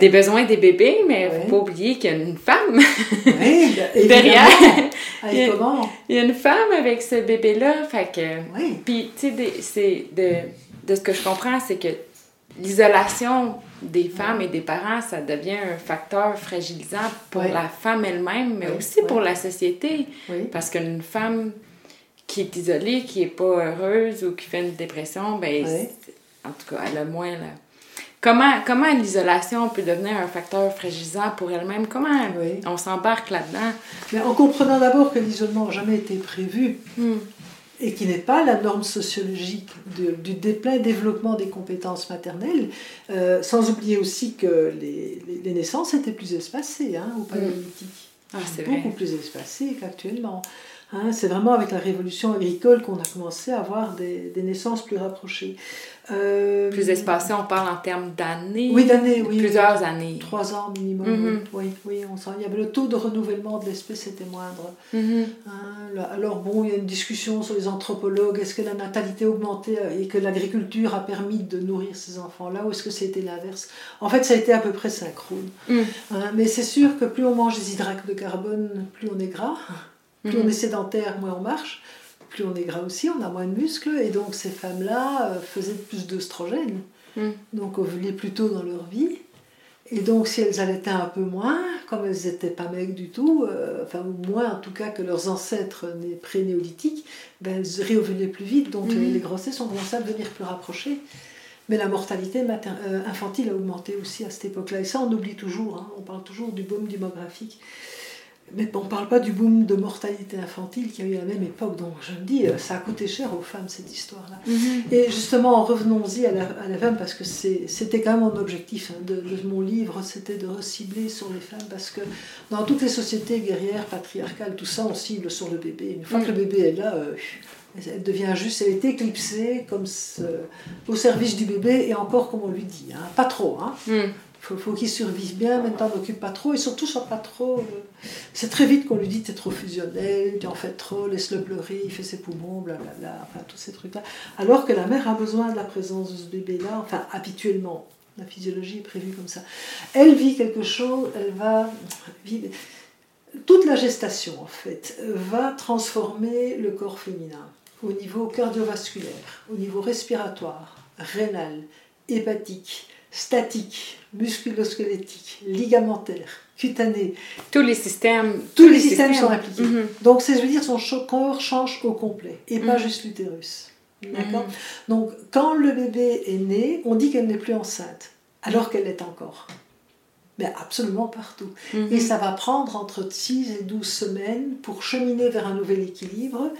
des besoins des bébés, mais il ne faut pas oublier qu'il y a une femme oui, derrière. il, y a, il y a une femme avec ce bébé-là. Fait que, Puis, tu sais, de, de ce que je comprends, c'est que l'isolation des femmes et des parents, ça devient un facteur fragilisant pour la femme elle-même, mais aussi pour la société. Parce qu'une femme qui est isolée, qui n'est pas heureuse ou qui fait une dépression, ben, en tout cas, elle a moins la... Comment, comment l'isolation peut devenir un facteur fragilisant pour elle-même? Comment on s'embarque là-dedans? Mais en comprenant d'abord que l'isolement n'a jamais été prévu, hmm et qui n'est pas la norme sociologique du plein développement des compétences maternelles, euh, sans oublier aussi que les, les, naissances étaient plus espacées hein, au paléolithique. Ah, c'est beaucoup plus espacées qu'actuellement. Hein. c'est vraiment avec la révolution agricole qu'on a commencé à avoir des, des naissances plus rapprochées. Euh, plus espacé, on parle en termes d'années. Oui, d'années, oui. Plusieurs années. Trois ans minimum. Mhm. Oui, oui, on sent. Il y avait le taux de renouvellement de l'espèce était moindre. Mhm. Hein, alors bon, il y a une discussion sur les anthropologues. Est-ce que la natalité a augmenté et que l'agriculture a permis de nourrir ces enfants-là, ou est-ce que c'était l'inverse? En fait, ça a été à peu près synchrone. Mhm. Hein, mais c'est sûr que plus on mange des hydrates de carbone, plus on est gras. Plus on est sédentaire, moins on marche plus on est gras aussi, on a moins de muscles, et donc ces femmes-là euh, faisaient plus d'œstrogènes, mm. donc ovulaient plus tôt dans leur vie. Et donc, si elles allaitaient un peu moins, comme elles n'étaient pas maigres du tout, euh, enfin, moins en tout cas que leurs ancêtres pré-néolithiques, ben, elles réovulaient plus vite, donc mm. les grossesses ont commencé à devenir plus rapprochées. Mais la mortalité euh, infantile a augmenté aussi à cette époque-là. Et ça, on oublie toujours. Hein. On parle toujours du boom démographique. Mais on ne parle pas du boom de mortalité infantile qui a eu à la même époque. Donc je me dis, euh, ça a coûté cher aux femmes cette histoire-là. Mhm. Et justement, revenons-y à la, à la, femme, parce que c'était quand même mon objectif hein, de, mon livre, c'était de recibler sur les femmes, parce que dans toutes les sociétés guerrières, patriarcales, tout ça, on cible sur le bébé. Une fois que le mhm. bébé est là, euh, elle devient juste, elle est éclipsée comme au service du bébé, et encore comme on lui dit, hein, pas trop. Hein. Mhm faut, faut qu'il survive bien, maintenant n'occupe pas trop, et surtout soit pas trop. Euh, c'est très vite qu'on lui dit t'es trop fusionnel, tu en fais trop, laisse-le pleurer, il fait ses poumons, blablabla, enfin tous ces trucs-là. Alors que la mère a besoin de la présence de ce bébé-là, enfin habituellement, la physiologie est prévue comme ça. Elle vit quelque chose, elle va vivre. Toute la gestation, en fait, va transformer le corps féminin au niveau cardiovasculaire, au niveau respiratoire, rénal, hépatique, statique, musculosquelettique, ligamentaire, cutané. Tous les systèmes. Tous, les, systèmes, sont impliqués. Mhm. Donc, c'est, je veux dire, son corps change au complet et pas Mhm. juste l'utérus. D'accord? Donc, quand le bébé est né, on dit qu'elle n'est plus enceinte, alors qu'elle l'est encore. Mais absolument partout. Mhm. Et ça va prendre entre 6 et 12 semaines pour cheminer vers un nouvel équilibre.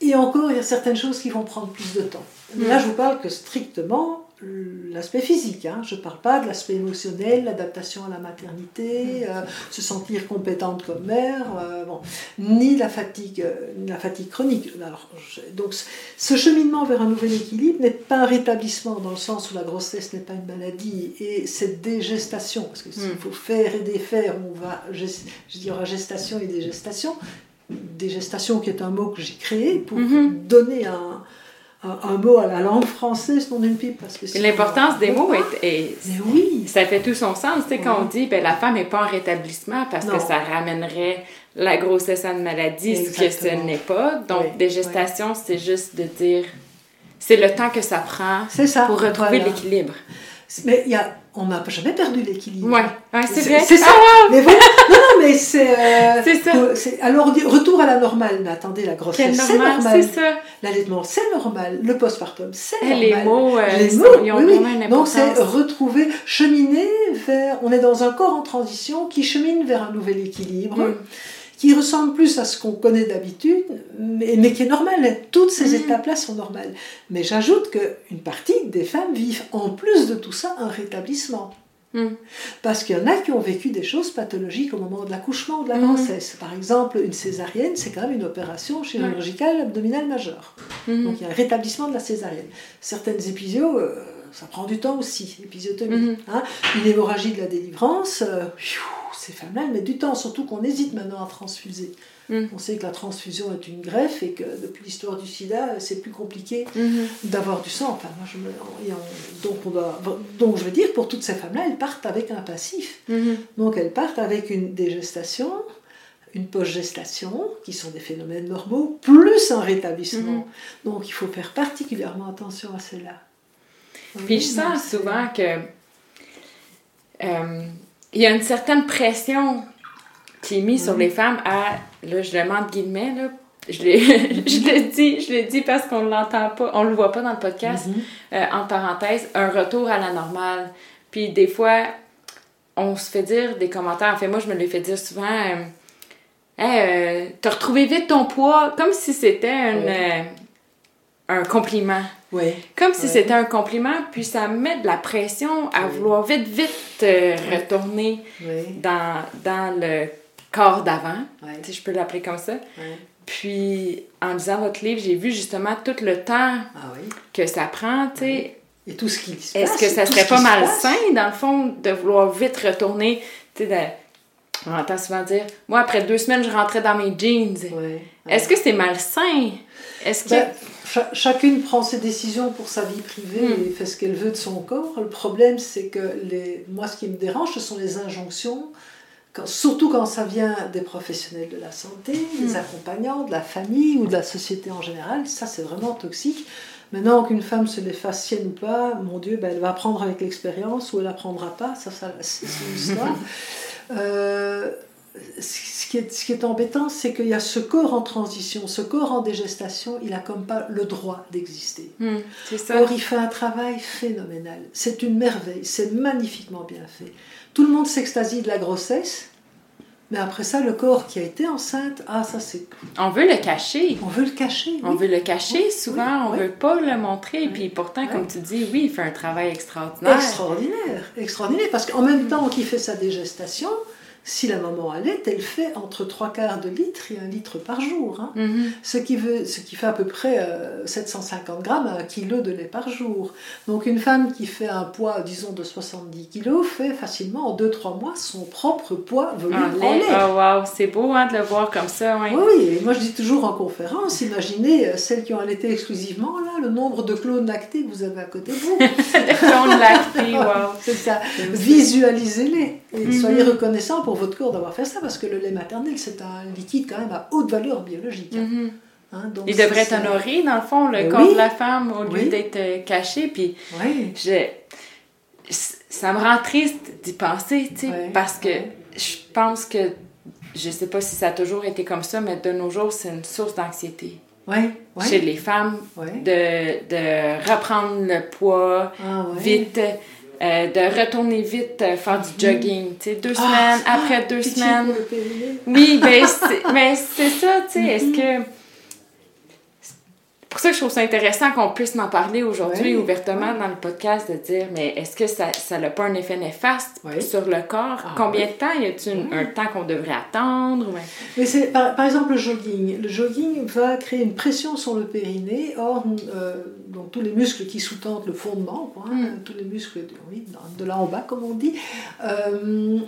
Et encore, il y a certaines choses qui vont prendre plus de temps. Là, je vous parle que strictement l'aspect physique. hein. Je ne parle pas de l'aspect émotionnel, l'adaptation à la maternité, euh, se sentir compétente comme mère, euh, bon, ni la fatigue, euh, ni la fatigue chronique. Alors, je- donc, ce cheminement vers un nouvel équilibre n'est pas un rétablissement dans le sens où la grossesse n'est pas une maladie et cette dégestation, parce que s'il Mm. faut faire et défaire, on va, gest- je dis, il y aura gestation et dégestation. Dégestation qui est un mot que j'ai créé pour Mhm. donner un, un, mot à la langue française non d'une pipe. Parce que sinon, L'importance des mots est, est- Mais oui, Ça fait tout son sens, tu sais, quand on dit ben, la femme n'est pas en rétablissement parce que ça ramènerait la grossesse à une maladie, ce que ce n'est pas. Donc, Oui, des gestations, c'est juste de dire. C'est le temps que ça prend ça. pour retrouver voilà. l'équilibre. Mais il y a, on n'a jamais perdu l'équilibre. Ouais, ouais c'est vrai. c'est ça. Ah, Mais voilà. Non, non, mais c'est. euh, C'est ça. alors, retour à la normale. Mais attendez, la grossesse, c'est normal, normal. c'est ça. L'allaitement, c'est normal. Le postpartum, c'est normal. Les mots, euh, Les mots, ils ont oui, oui. Donc c'est retrouver, cheminer vers. On est dans un corps en transition qui chemine vers un nouvel équilibre, Mm. Qui ressemble plus à ce qu'on connaît d'habitude, mais, mais qui est normal. Toutes ces Mm. étapes-là sont normales. Mais j'ajoute qu'une partie des femmes vivent en plus de tout ça un rétablissement. Mm. Parce qu'il y en a qui ont vécu des choses pathologiques au moment de l'accouchement ou de la Mhm. grossesse. Par exemple, une césarienne, c'est quand même une opération chirurgicale abdominale majeure. Donc il y a un rétablissement de la césarienne. Certaines épisio, euh, ça prend du temps aussi, épisiotomie. Mhm. hein. Une hémorragie de la délivrance, euh, ces femmes-là, elles mettent du temps, surtout qu'on hésite maintenant à transfuser. Mhm. On sait que la transfusion est une greffe et que depuis l'histoire du sida, c'est plus compliqué Mhm. d'avoir du sang. Enfin, moi, je me- et on- donc, on doit, donc je veux dire, pour toutes ces femmes-là, elles partent avec un passif. Donc elles partent avec une dégestation, une post-gestation, qui sont des phénomènes normaux, plus un rétablissement. Donc il faut faire particulièrement attention à cela. Puis je sens souvent que euh, il y a une certaine pression qui est mise sur les femmes à, là je demande guillemets, là, je, je le dis, je le dis parce qu'on l'entend pas, on le voit pas dans le podcast, Mhm. euh, en parenthèse, un retour à la normale. Puis des fois, on se fait dire des commentaires, en fait moi je me les fais dire souvent, euh, Hey, euh, t'as retrouvé vite ton poids, comme si c'était un compliment. Oui. Comme si c'était un compliment, puis ça met de la pression à Oui. vouloir vite, vite euh, retourner dans, dans le corps d'avant, si je peux l'appeler comme ça. Puis, en lisant votre livre, j'ai vu justement tout le temps Ah que ça prend, tu sais. Et tout ce qui se Est-ce passe, que ça serait pas passe. malsain, dans le fond, de vouloir vite retourner, tu sais, de- on entend souvent dire, moi, après deux semaines, je rentrais dans mes jeans. Est-ce que c'est malsain? Est-ce que... Ben, cha- chacune prend ses décisions pour sa vie privée Hmm. et fait ce qu'elle veut de son corps. Le problème, c'est que les... moi, ce qui me dérange, ce sont les injonctions, quand- surtout quand ça vient des professionnels de la santé, des Hmm. accompagnants, de la famille ou de la société en général. Ça, c'est vraiment toxique. Maintenant, qu'une femme se les fasse sienne ou pas, mon Dieu, ben, elle va apprendre avec l'expérience ou elle apprendra pas. Ça, ça c'est son histoire. Euh, qui est, ce qui est embêtant, c'est qu'il y a ce corps en transition, ce corps en dégestation, il a comme pas le droit d'exister. C'est ça. Or, il fait un travail phénoménal. C'est une merveille, c'est magnifiquement bien fait. Tout le monde s'extasie de la grossesse, mais après ça, le corps qui a été enceinte, ah, ça c'est. On veut le cacher. On veut le cacher. On veut le cacher Oui, souvent, on oui, veut pas le montrer. Oui. Puis pourtant, comme tu dis, oui, il fait un travail extraordinaire. Extraordinaire, extraordinaire, parce qu'en même temps qu'il fait sa dégestation, si la maman allait, elle fait entre trois quarts de litre et un litre par jour. hein. Mhm. ce qui, veut, ce qui fait à peu près euh, 750 grammes à un kilo de lait par jour. Donc une femme qui fait un poids, disons, de 70 kilos fait facilement en 2-3 mois son propre poids volume En en lait. Oh, wow, c'est beau hein, de le voir comme ça, oui. Et moi je dis toujours en conférence, imaginez euh, celles qui ont allaité exclusivement, là, le nombre de clones lactés que vous avez à côté de vous. de clone lacté, wow. C'est ça. Visualisez-les et Mhm. soyez reconnaissants pour votre corps d'avoir fait ça parce que le lait maternel c'est un liquide quand même à haute valeur biologique. hein. Mhm. Hein, donc Il devrait être honoré, dans le fond, le Ben corps oui. de la femme, au lieu Oui. d'être euh, caché. Puis Oui. je... ça me rend triste d'y penser, tu sais, parce que je pense que, je sais pas si ça a toujours été comme ça, mais de nos jours, c'est une source d'anxiété. Chez les femmes, de, de, reprendre le poids ah, vite. Euh, de retourner vite euh, faire du jogging, tu sais, deux ah, semaines, après deux semaines. Oui, ben c'est ça, tu sais, est-ce mm-hmm. que pour ça que je trouve ça intéressant qu'on puisse m'en parler aujourd'hui ouvertement dans le podcast, de dire, mais est-ce que ça n'a pas un effet néfaste sur le corps? Ah Combien de temps? Y a-t-il un temps qu'on devrait attendre? Mais c'est, par, exemple, le jogging. Le jogging va créer une pression sur le périnée. Or, euh, donc, tous les muscles qui sous-tendent le fondement, hein, mm. tous les muscles de, de, là en bas, comme on dit, euh,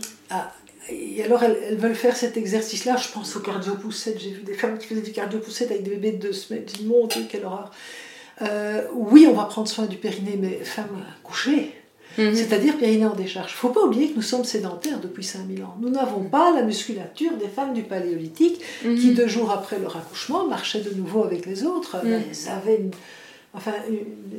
et alors, elles, veulent faire cet exercice-là. Je pense au cardio-poussette. J'ai vu des femmes qui faisaient du cardio-poussette avec des bébés de deux semaines. Je dis, mon Dieu, quelle horreur. Euh, oui, on va prendre soin du périnée, mais femme couchée. Mhm. C'est-à-dire périnée en décharge. Il ne faut pas oublier que nous sommes sédentaires depuis 5000 ans. Nous n'avons pas la musculature des femmes du paléolithique mhm. qui, deux jours après leur accouchement, marchaient de nouveau avec les autres. Mhm. Elles avaient une, enfin,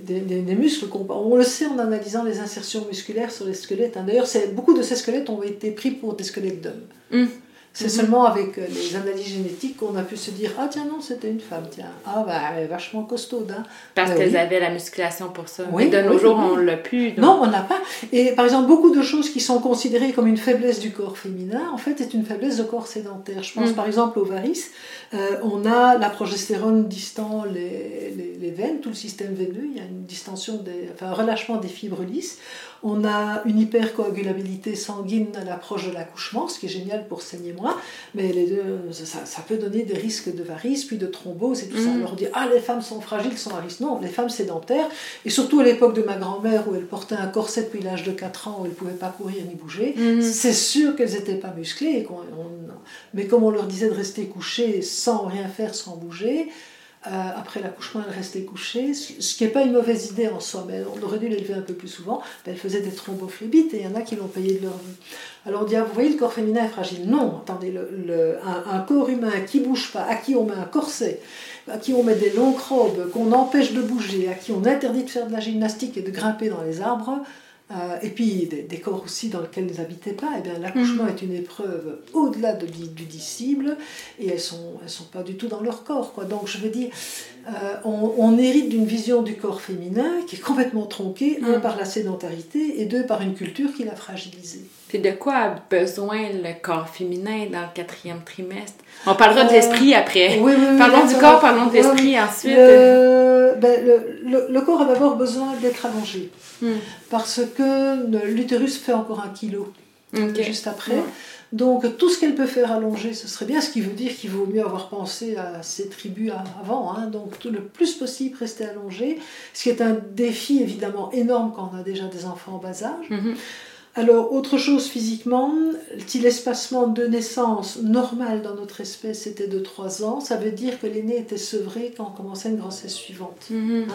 des, muscles On le sait en analysant les insertions musculaires sur les squelettes. Hein. D'ailleurs, beaucoup de ces squelettes ont été pris pour des squelettes d'hommes. Hum. C'est mhm. seulement avec euh, les analyses génétiques qu'on a pu se dire Ah, tiens, non, c'était une femme, tiens. Ah, bah, elle est vachement costaude. Hein. Parce ben qu'elles avaient la musculation pour ça. Oui, Mais de nos jours, on ne l'a plus. Non, on n'a pas. Et par exemple, beaucoup de choses qui sont considérées comme une faiblesse du corps féminin, en fait, est une faiblesse de corps sédentaire. Je pense mm. par exemple aux varices. Euh, on a la progestérone distant les, les, les, veines, tout le système veineux. Il y a une distension, des, enfin, un relâchement des fibres lisses. On a une hypercoagulabilité sanguine à l'approche de l'accouchement, ce qui est génial pour saigner moins, mais les deux, ça, peut donner des risques de varices, puis de thrombose et tout ça. On mm. leur dit Ah, les femmes sont fragiles, sont varices. Non, les femmes sédentaires, et surtout à l'époque de ma grand-mère où elle portait un corset depuis l'âge de 4 ans, où elle ne pouvait pas courir ni bouger, mm. c'est sûr qu'elles n'étaient pas musclées. Et mais comme on leur disait de rester couchées sans rien faire, sans bouger, après l'accouchement, elle restait couchée, ce qui n'est pas une mauvaise idée en soi, mais on aurait dû l'élever un peu plus souvent. Elle faisait des thrombophlébite et il y en a qui l'ont payé de leur vie. Alors on dit, ah, vous voyez, le corps féminin est fragile. Non, attendez, un, corps humain qui bouge pas, à qui on met un corset, à qui on met des longues robes, qu'on empêche de bouger, à qui on interdit de faire de la gymnastique et de grimper dans les arbres, euh, et puis des, corps aussi dans lesquels ils n'habitaient pas, et eh bien l'accouchement mhm. est une épreuve au-delà de, du disciple et elles ne sont, elles sont pas du tout dans leur corps. Quoi. Donc je veux dire, euh, on, hérite d'une vision du corps féminin qui est complètement tronquée, un mhm. par la sédentarité et deux par une culture qui l'a fragilisé. Puis de quoi a besoin le corps féminin dans le quatrième trimestre? On parlera de l'esprit après. Oui, oui, parlons du corps, parlons de l'esprit ensuite. Ben, le, le, corps a d'abord besoin d'être allongé. Hmm. Parce que l'utérus fait encore un kilo juste après. Donc tout ce qu'elle peut faire allonger, ce serait bien, ce qui veut dire qu'il vaut mieux avoir pensé à ces tribus avant. Hein. Donc tout le plus possible rester allongé, ce qui est un défi évidemment énorme quand on a déjà des enfants en bas âge. Mhm. Alors, autre chose physiquement, si l'espacement de naissance normal dans notre espèce était de 3 ans, ça veut dire que l'aîné était sevré quand on commençait une grossesse suivante. Hein.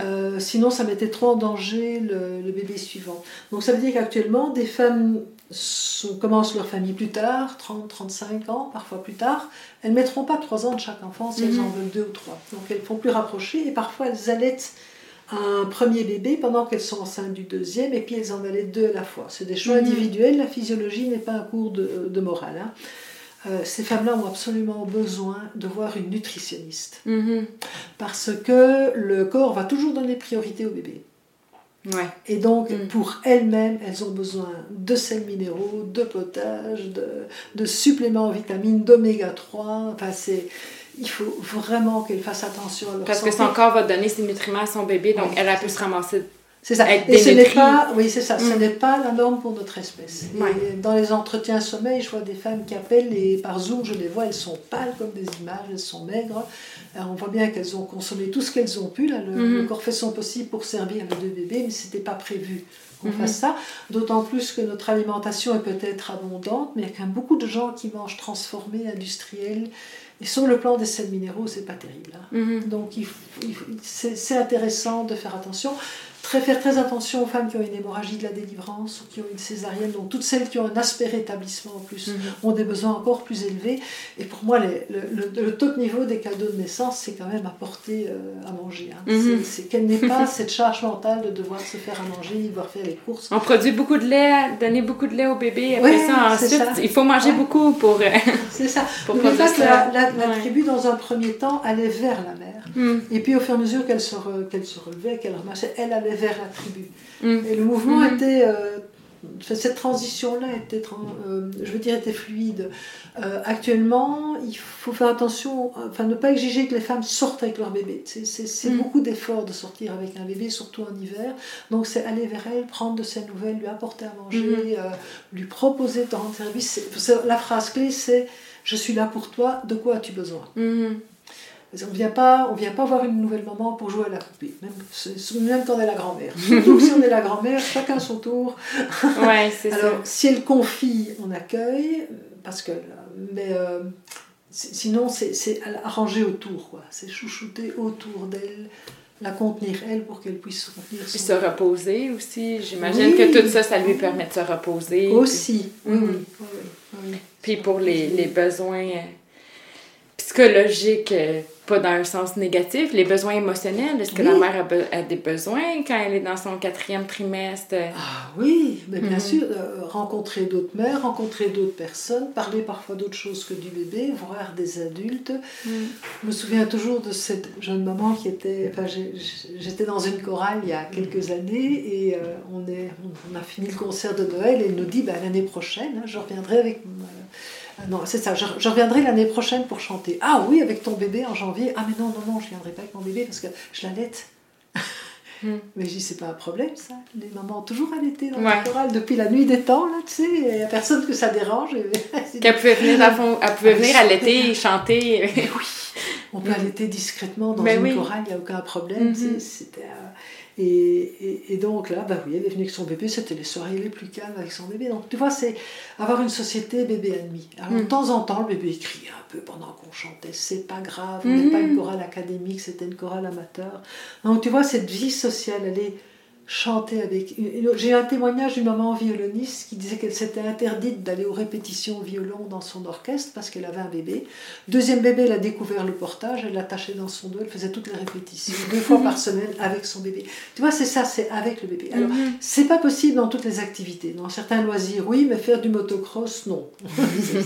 Euh, sinon, ça mettait trop en danger le, bébé suivant. Donc, ça veut dire qu'actuellement, des femmes commencent leur famille plus tard, 30, 35 ans, parfois plus tard. Elles ne mettront pas 3 ans de chaque enfant si elles mhm. en veulent 2 ou 3. Donc, elles font plus rapprocher et parfois elles allaitent un premier bébé pendant qu'elles sont enceintes du deuxième, et puis elles en allaient deux à la fois. C'est des choix mhm. individuels, la physiologie n'est pas un cours de, morale. Hein. Euh, ces femmes-là ont absolument besoin de voir une nutritionniste. Mhm. Parce que le corps va toujours donner priorité au bébé. Ouais. Et donc, mhm. pour elles-mêmes, elles ont besoin de sels minéraux, de potage, de, de suppléments en vitamines, d'oméga 3. Enfin, c'est il faut vraiment qu'elle fasse attention à leur Parce que son corps va donner ses nutriments à son bébé, donc elle a pu se ramasser. C'est ça. Et ce n'est pas, oui, c'est ça. Ce mm. n'est pas la norme pour notre espèce. Dans les entretiens sommeil, je vois des femmes qui appellent et par Zoom, je les vois, elles sont pâles comme des images, elles sont maigres. on voit bien qu'elles ont consommé tout ce qu'elles ont pu. Là, le, mm-hmm. corps fait son possible pour servir les deux bébés, mais c'était pas prévu qu'on mm-hmm. fasse ça. D'autant plus que notre alimentation est peut-être abondante, mais il y a quand même beaucoup de gens qui mangent transformés, industriels et sur le plan des sels minéraux, c'est pas terrible. Hein. Mhm. Donc c'est intéressant de faire attention. Très, faire très attention aux femmes qui ont une hémorragie de la délivrance ou qui ont une césarienne. Donc toutes celles qui ont un aspect rétablissement en plus Mhm. ont des besoins encore plus élevés. Et pour moi, les- le, le- le top niveau des cadeaux de naissance, c'est quand même apporter euh, à manger. hein. Mhm. C'est- C'est qu'elle n'ait pas cette charge mentale de devoir se faire à manger, devoir faire les courses. On produit beaucoup de lait, donner beaucoup de lait au bébé. Après Ouais, ça, ensuite, ça. il faut manger Ouais. beaucoup pour. euh, C'est ça. Pour pas que la, la- la Ouais. tribu, dans un premier temps, allait vers la mer. hmm, Et puis au fur et à mesure qu'elle se, re- se relevait, qu'elle ramassait, elle allait vers la tribu. hmm. Et le mouvement Mhm. était. euh, cette transition-là était, euh, je veux dire, était fluide. Euh, actuellement, il faut faire attention, enfin, ne pas exiger que les femmes sortent avec leur bébé. C'est, Mhm. beaucoup d'efforts de sortir avec un bébé, surtout en hiver. Donc, c'est aller vers elle, prendre de ses nouvelles, lui apporter à manger, euh, lui proposer de rendre service. La phrase clé, c'est Je suis là pour toi, de quoi as-tu besoin? Mhm. Qu'on ne vient pas, on vient pas voir une nouvelle maman pour jouer à la poupée, même, c'est- même quand on est la grand-mère. Surtout si on est la grand-mère, chacun son tour. Ouais, c'est Alors, ça. si elle confie, on accueille, parce que, mais euh, si- sinon, c'est c'est arranger autour, quoi. C'est chouchouter autour d'elle, la contenir elle pour qu'elle puisse se contenir Puis se reposer aussi. J'imagine Oui. que tout ça, ça lui permet de se reposer. Aussi, oui, Mhm. oui, oui. Puis pour les, les besoins euh, psychologiques, euh, pas dans un sens négatif, les besoins émotionnels, est-ce que la mère a, des besoins quand elle est dans son quatrième trimestre? Ah oui, mais bien Mhm. sûr, euh, rencontrer d'autres mères, rencontrer d'autres personnes, parler parfois d'autres choses que du bébé, voir des adultes. Mm. Je me souviens toujours de cette jeune maman qui était. Enfin, j'étais dans une chorale il y a quelques années et euh, on, est, on a fini le concert de Noël et elle nous dit bah, l'année prochaine, hein, je reviendrai avec. euh, non, c'est ça, je, je reviendrai l'année prochaine pour chanter. Ah oui, avec ton bébé en janvier. Ah mais non, non, non, je viendrai pas avec mon bébé parce que je l'allaite. Mm. Mais je dis, c'est pas un problème ça. Les mamans ont toujours allaité dans Ouais. la chorale depuis la nuit des temps, là, tu sais. Il n'y a personne que ça dérange. Qu'elle pouvait venir, le fond, elle pouvait Ah, venir mais à l'été et chanter. On peut allaiter discrètement dans Ben une oui. chorale, il n'y a aucun problème. Sais, c'était, euh, et, et, et donc là, bah oui, elle est venue avec son bébé, c'était les soirées les plus calmes avec son bébé. Donc tu vois, c'est avoir une société bébé ennemi. Alors Mhm. de temps en temps, le bébé criait un peu pendant qu'on chantait, c'est pas grave, on n'est pas Mhm. une chorale académique, c'était une chorale amateur. Donc tu vois, cette vie sociale, elle est chanter avec. J'ai un témoignage d'une maman violoniste qui disait qu'elle s'était interdite d'aller aux répétitions au violon dans son orchestre parce qu'elle avait un bébé. Deuxième bébé, elle a découvert le portage, elle l'attachait dans son dos, elle faisait toutes les répétitions, deux fois par semaine avec son bébé. Tu vois, c'est ça, c'est avec le bébé. Alors, Mhm. c'est pas possible dans toutes les activités. Dans certains loisirs, oui, mais faire du motocross, non.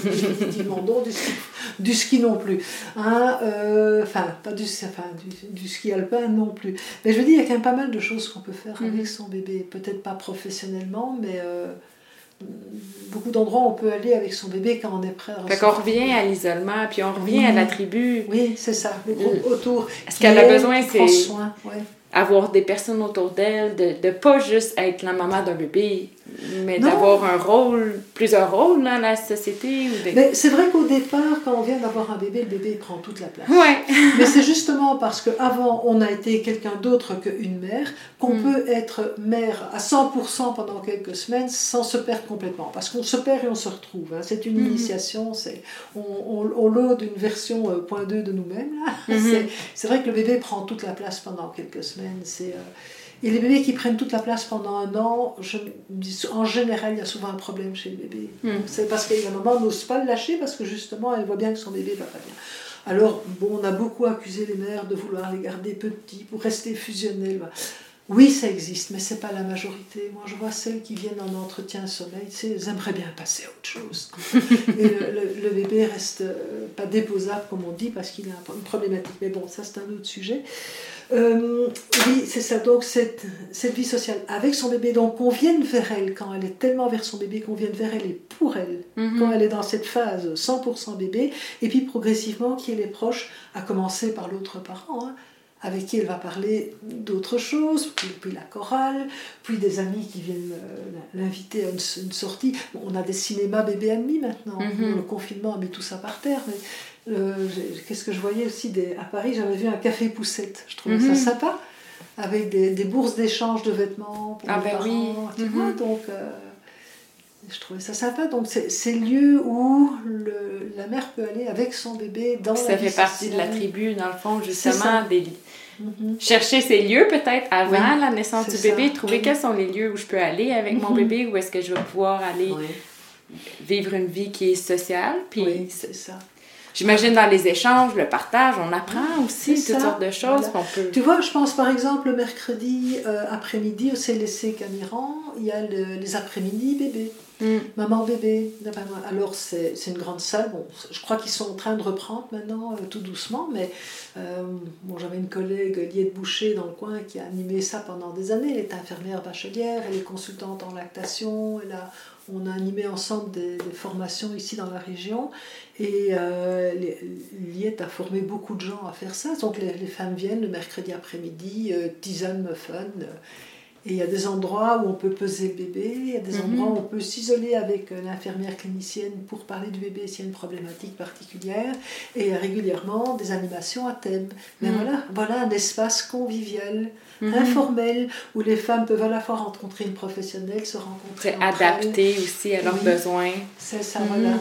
Définitivement non, du ski, du ski non plus. Hein, euh, Enfin, pas du, enfin, du, du ski alpin non plus. Mais je veux dire, il y a quand même pas mal de choses qu'on peut faire Mhm. Avec son bébé. Peut-être pas professionnellement, mais euh, beaucoup d'endroits on peut aller avec son bébé quand on est prêt à Fait qu'on revient à l'isolement, puis on revient Oui. à la tribu. Oui, c'est ça, le groupe autour. Ce qu'elle a besoin, c'est soin, ouais. avoir des personnes autour d'elle, de ne pas juste être la maman d'un bébé, mais d'avoir un rôle, plusieurs rôles dans la société. Ou de... Mais c'est vrai qu'au départ, quand on vient d'avoir un bébé, le bébé prend toute la place. Ouais. Mais c'est justement parce qu'avant, on a été quelqu'un d'autre qu'une mère, qu'on Mm. peut être mère à 100% pendant quelques semaines sans se perdre complètement. Parce qu'on se perd et on se retrouve. hein. C'est une Mhm. initiation, c'est, on, on, on l'ode une version euh, point 2 de nous-mêmes. C'est, c'est vrai que le bébé prend toute la place pendant quelques semaines. C'est, euh, Et les bébés qui prennent toute la place pendant un an, je, en général, il y a souvent un problème chez le bébé. C'est parce que la maman n'ose pas le lâcher parce que justement, elle voit bien que son bébé va pas bien. Alors, bon, on a beaucoup accusé les mères de vouloir les garder petits pour rester fusionnels. Oui, ça existe, mais c'est pas la majorité. Moi, je vois celles qui viennent en entretien sommeil, elles aimeraient bien passer à autre chose. Et le, le- le bébé reste euh, pas déposable, comme on dit, parce qu'il a un- une problématique. Mais bon, ça, c'est un autre sujet. Euh, oui, c'est ça. Donc, cette, cette vie sociale avec son bébé, donc qu'on vienne vers elle, quand elle est tellement vers son bébé, qu'on vienne vers elle et pour elle, Mhm. quand elle est dans cette phase 100% bébé, et puis progressivement qui est les proches, à commencer par l'autre parent, hein, avec qui elle va parler d'autres choses, puis, puis la chorale, puis des amis qui viennent euh, l'inviter à une, une sortie. Bon, on a des cinémas bébé amis maintenant, Mhm. le confinement a mis tout ça par terre, mais euh, qu'est-ce que je voyais aussi des, à Paris, j'avais vu un café poussette, je trouvais Mhm. ça sympa, avec des, des bourses d'échange de vêtements pour Ah les ben parents, oui. tu Mhm. vois, donc... euh, je trouvais ça sympa. Donc, c'est le lieu où le, la mère peut aller avec son bébé dans la ça vie fait partie de la tribu, dans le fond, ça. justement, des, mhm. chercher ces lieux peut-être avant la naissance du bébé, trouver oui. quels sont les lieux où je peux aller avec mon bébé, où est-ce que je vais pouvoir aller vivre une vie qui est sociale. Puis oui, c'est ça. J'imagine dans les échanges, le partage, on apprend aussi toutes sortes de choses voilà. peut... Tu vois, je pense par exemple le mercredi euh, après-midi au CLC Camiran, il y a le, les après-midi bébés. Mm. Maman bébé. Alors c'est une grande salle. Bon, je crois qu'ils sont en train de reprendre maintenant euh, tout doucement, mais euh, bon, j'avais une collègue Liette Boucher dans le coin qui a animé ça pendant des années. Elle est infirmière bachelière, elle est consultante en lactation, elle a on a animé ensemble des, formations ici dans la région et euh, Liette a formé beaucoup de gens à faire ça. Donc les, femmes viennent le mercredi après-midi, euh, tisane, muffin. Et il y a des endroits où on peut peser le bébé, il y a des mm -hmm. endroits où on peut s'isoler avec l'infirmière clinicienne pour parler du bébé s'il y a une problématique particulière. Et il y a régulièrement des animations à thème. Mais mm -hmm. voilà, voilà un espace convivial, mm -hmm. informel, où les femmes peuvent à la fois rencontrer une professionnelle, se rencontrer. C'est adapté elles. aussi à leurs oui, besoins. C'est ça, voilà.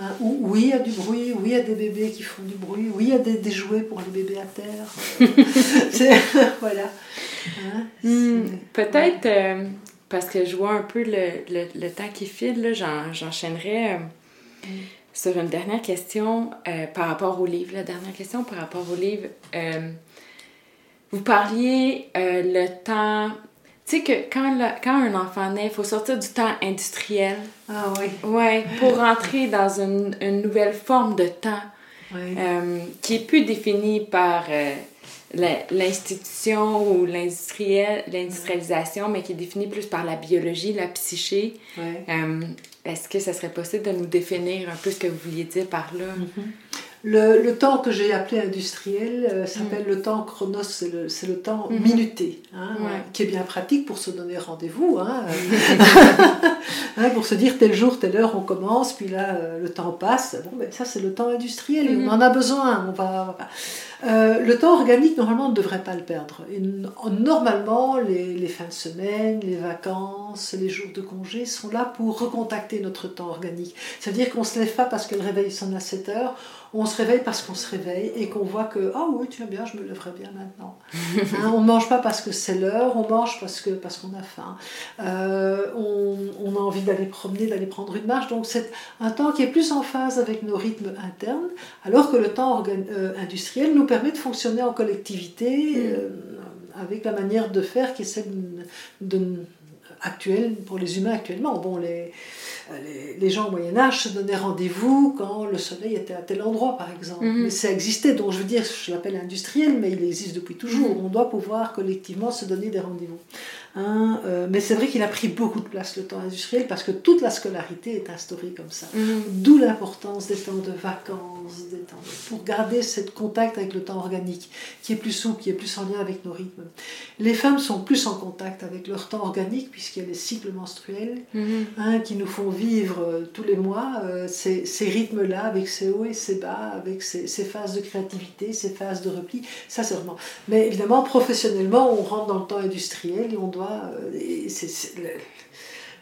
Hein, où, oui, il y a du bruit, oui, il y a des bébés qui font du bruit, oui, il y a des, des jouets pour les bébés à terre. voilà. Mmh, Peut-être, euh, parce que je vois un peu le, le, le temps qui file, j'enchaînerai euh, mmh. sur une dernière question euh, par rapport au livre. La dernière question par rapport au livre. vous parliez le temps tu sais que quand, le, quand un enfant naît, il faut sortir du temps industriel. Ah oui. Ouais, pour rentrer dans une, une nouvelle forme de temps oui. qui est plus définie par l'institution ou l'industrialisation, mais qui est définie plus par la biologie, la psyché. Ouais. Euh, Est-ce que ça serait possible de nous définir un peu ce que vous vouliez dire par là? Mm -hmm. Le, le, temps que j'ai appelé industriel euh, s'appelle mm. le temps chronos, c'est le, le, temps mm -hmm. minuté, hein, ouais. qui est bien pratique pour se donner rendez-vous, hein, hein, pour se dire tel jour, telle heure on commence, puis là euh, le temps passe. Bon, ben, ça c'est le temps industriel et mm -hmm. on en a besoin. On va, euh, le temps organique, normalement, on ne devrait pas le perdre. Et, normalement, les, les, fins de semaine, les vacances, les jours de congé sont là pour recontacter notre temps organique. C'est-à-dire qu'on ne se lève pas parce que le réveil sonne à 7 heures, on se réveille parce qu'on se réveille et qu'on voit que ah oh oui tu vas bien je me lèverai bien maintenant. Hein, on mange pas parce que c'est l'heure on mange parce que parce qu'on a faim. Euh, on, on, a envie d'aller promener d'aller prendre une marche. Donc c'est un temps qui est plus en phase avec nos rythmes internes alors que le temps euh, industriel nous permet de fonctionner en collectivité mm. euh, avec la manière de faire qui est celle de, de actuelle pour les humains actuellement bon les les, les, gens au Moyen-Âge se donnaient rendez-vous quand le soleil était à tel endroit, par exemple. Mm -hmm. Mais ça existait, donc je veux dire, je l'appelle industriel, mais il existe depuis toujours. Mm -hmm. On doit pouvoir collectivement se donner des rendez-vous. Hein, euh, mais c'est vrai qu'il a pris beaucoup de place le temps industriel parce que toute la scolarité est instaurée comme ça. -hmm. D'où l'importance des temps de vacances, des temps de... pour garder ce contact avec le temps organique, qui est plus souple, qui est plus en lien avec nos rythmes. Les femmes sont plus en contact avec leur temps organique puisqu'il y a les cycles menstruels hein, qui nous font vivre euh, tous les mois euh, ces, ces rythmes-là avec ses hauts et ses bas, avec ses, ses, phases de créativité, ses phases de repli. Ça, c'est vraiment. Mais évidemment, professionnellement, on rentre dans le temps industriel et on doit. Euh, c'est, le,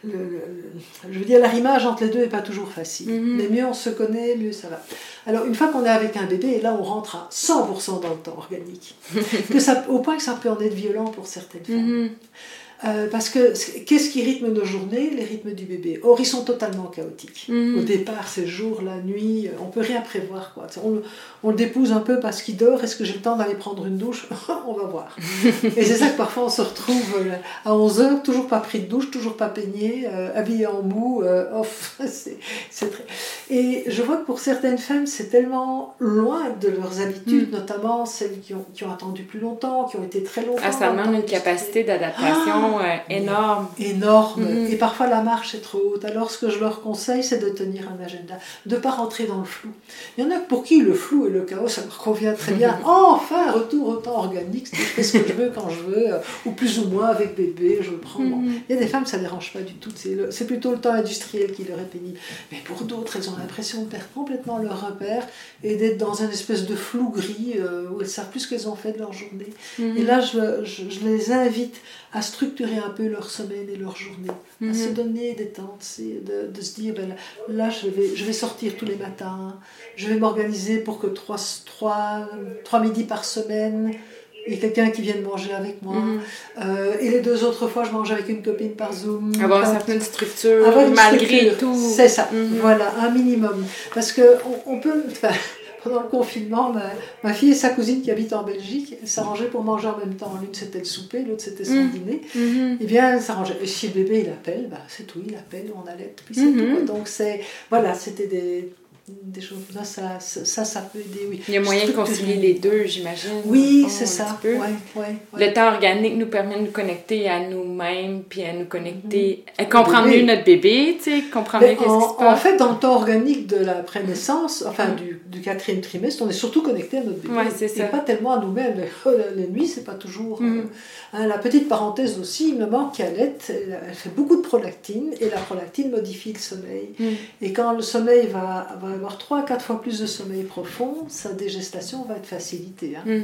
le, le, je veux dire, l'arrimage entre les deux n'est pas toujours facile. Mhm. Mm -hmm. Mais mieux on se connaît, mieux ça va. Alors, une fois qu'on est avec un bébé, et là, on rentre à 100% dans le temps organique. que ça, au point que ça peut en être violent pour certaines femmes. Mm -hmm. Euh, parce que qu'est-ce qui rythme nos journées? Les rythmes du bébé. Or, ils sont totalement chaotiques. Mmh. Au départ, c'est jour, la nuit, on peut rien prévoir. Quoi. On, on le dépousse un peu parce qu'il dort. Est-ce que j'ai le temps d'aller prendre une douche? On va voir. Et c'est ça que parfois on se retrouve euh, à 11h, toujours pas pris de douche, toujours pas peigné, euh, habillé en mou. Euh, off. c'est très... Et je vois que pour certaines femmes, c'est tellement loin de leurs habitudes, mmh. notamment celles qui ont, qui ont attendu plus longtemps, qui ont été très longtemps. Ah, ça demande une capacité d'adaptation. Ah euh, énorme. Énorme. Mmh. Et parfois la marche est trop haute. Alors ce que je leur conseille, c'est de tenir un agenda, de ne pas rentrer dans le flou. Il y en a pour qui le flou et le chaos, ça leur convient très bien. enfin, retour au temps organique, je fais ce que je veux quand je veux, euh, ou plus ou moins avec bébé, je prends. Mmh. Bon. Il y a des femmes, ça ne dérange pas du tout. C'est plutôt le temps industriel qui leur est pénible. Mais pour d'autres, elles ont l'impression de perdre complètement leur repère et d'être dans un espèce de flou gris euh, où elles savent plus ce qu'elles ont fait de leur journée. Mmh. Et là, je, je, je les invite à structurer un peu leur semaine et leur journée, mm -hmm. à se donner des temps, de, de, se dire, ben là, je, vais, je vais sortir tous les matins, je vais m'organiser pour que trois, trois, trois midis par semaine, il y a quelqu'un qui vient de manger avec moi. Mhm. Euh, et les deux autres fois, je mange avec une copine par Zoom. Avoir une certaine structure, avoir une malgré structure. tout. C'est ça, Mhm. voilà, un minimum. Parce que on, on peut. Pendant le confinement, ma, ma fille et sa cousine qui habitent en Belgique elles s'arrangeaient pour manger en même temps. L'une c'était le souper, l'autre c'était son Mhm. dîner. Mhm. Eh bien, elles s'arrangeaient. Et si le bébé il appelle, bah, c'est tout, il appelle, on allait, puis c'est Mhm. tout. quoi. Donc c'est. Voilà, c'était des, des choses. Là, ça, ça, ça, peut aider, oui. Il y a moyen de concilier les deux, j'imagine. Oui, c'est ça. Ouais, ouais, ouais. Le temps organique nous permet de nous connecter à nous-mêmes, puis à nous connecter, à comprendre mieux notre bébé, tu sais, comprendre mieux qu'est-ce qui se en, fait, dans le temps organique de la prénaissance, enfin Mm. du, du quatrième trimestre, on est surtout connecté à notre bébé. Ouais, c'est et ça. pas tellement à nous-mêmes. Les, les nuits, c'est pas toujours. Mm. euh, hein, la petite parenthèse aussi, une maman qui allait, elle, elle fait beaucoup de prolactine et la prolactine modifie le sommeil. Mm. Et quand le sommeil va, va avoir 3 à 4 fois plus de sommeil profond, sa dégestation va être facilitée. hein. Mm.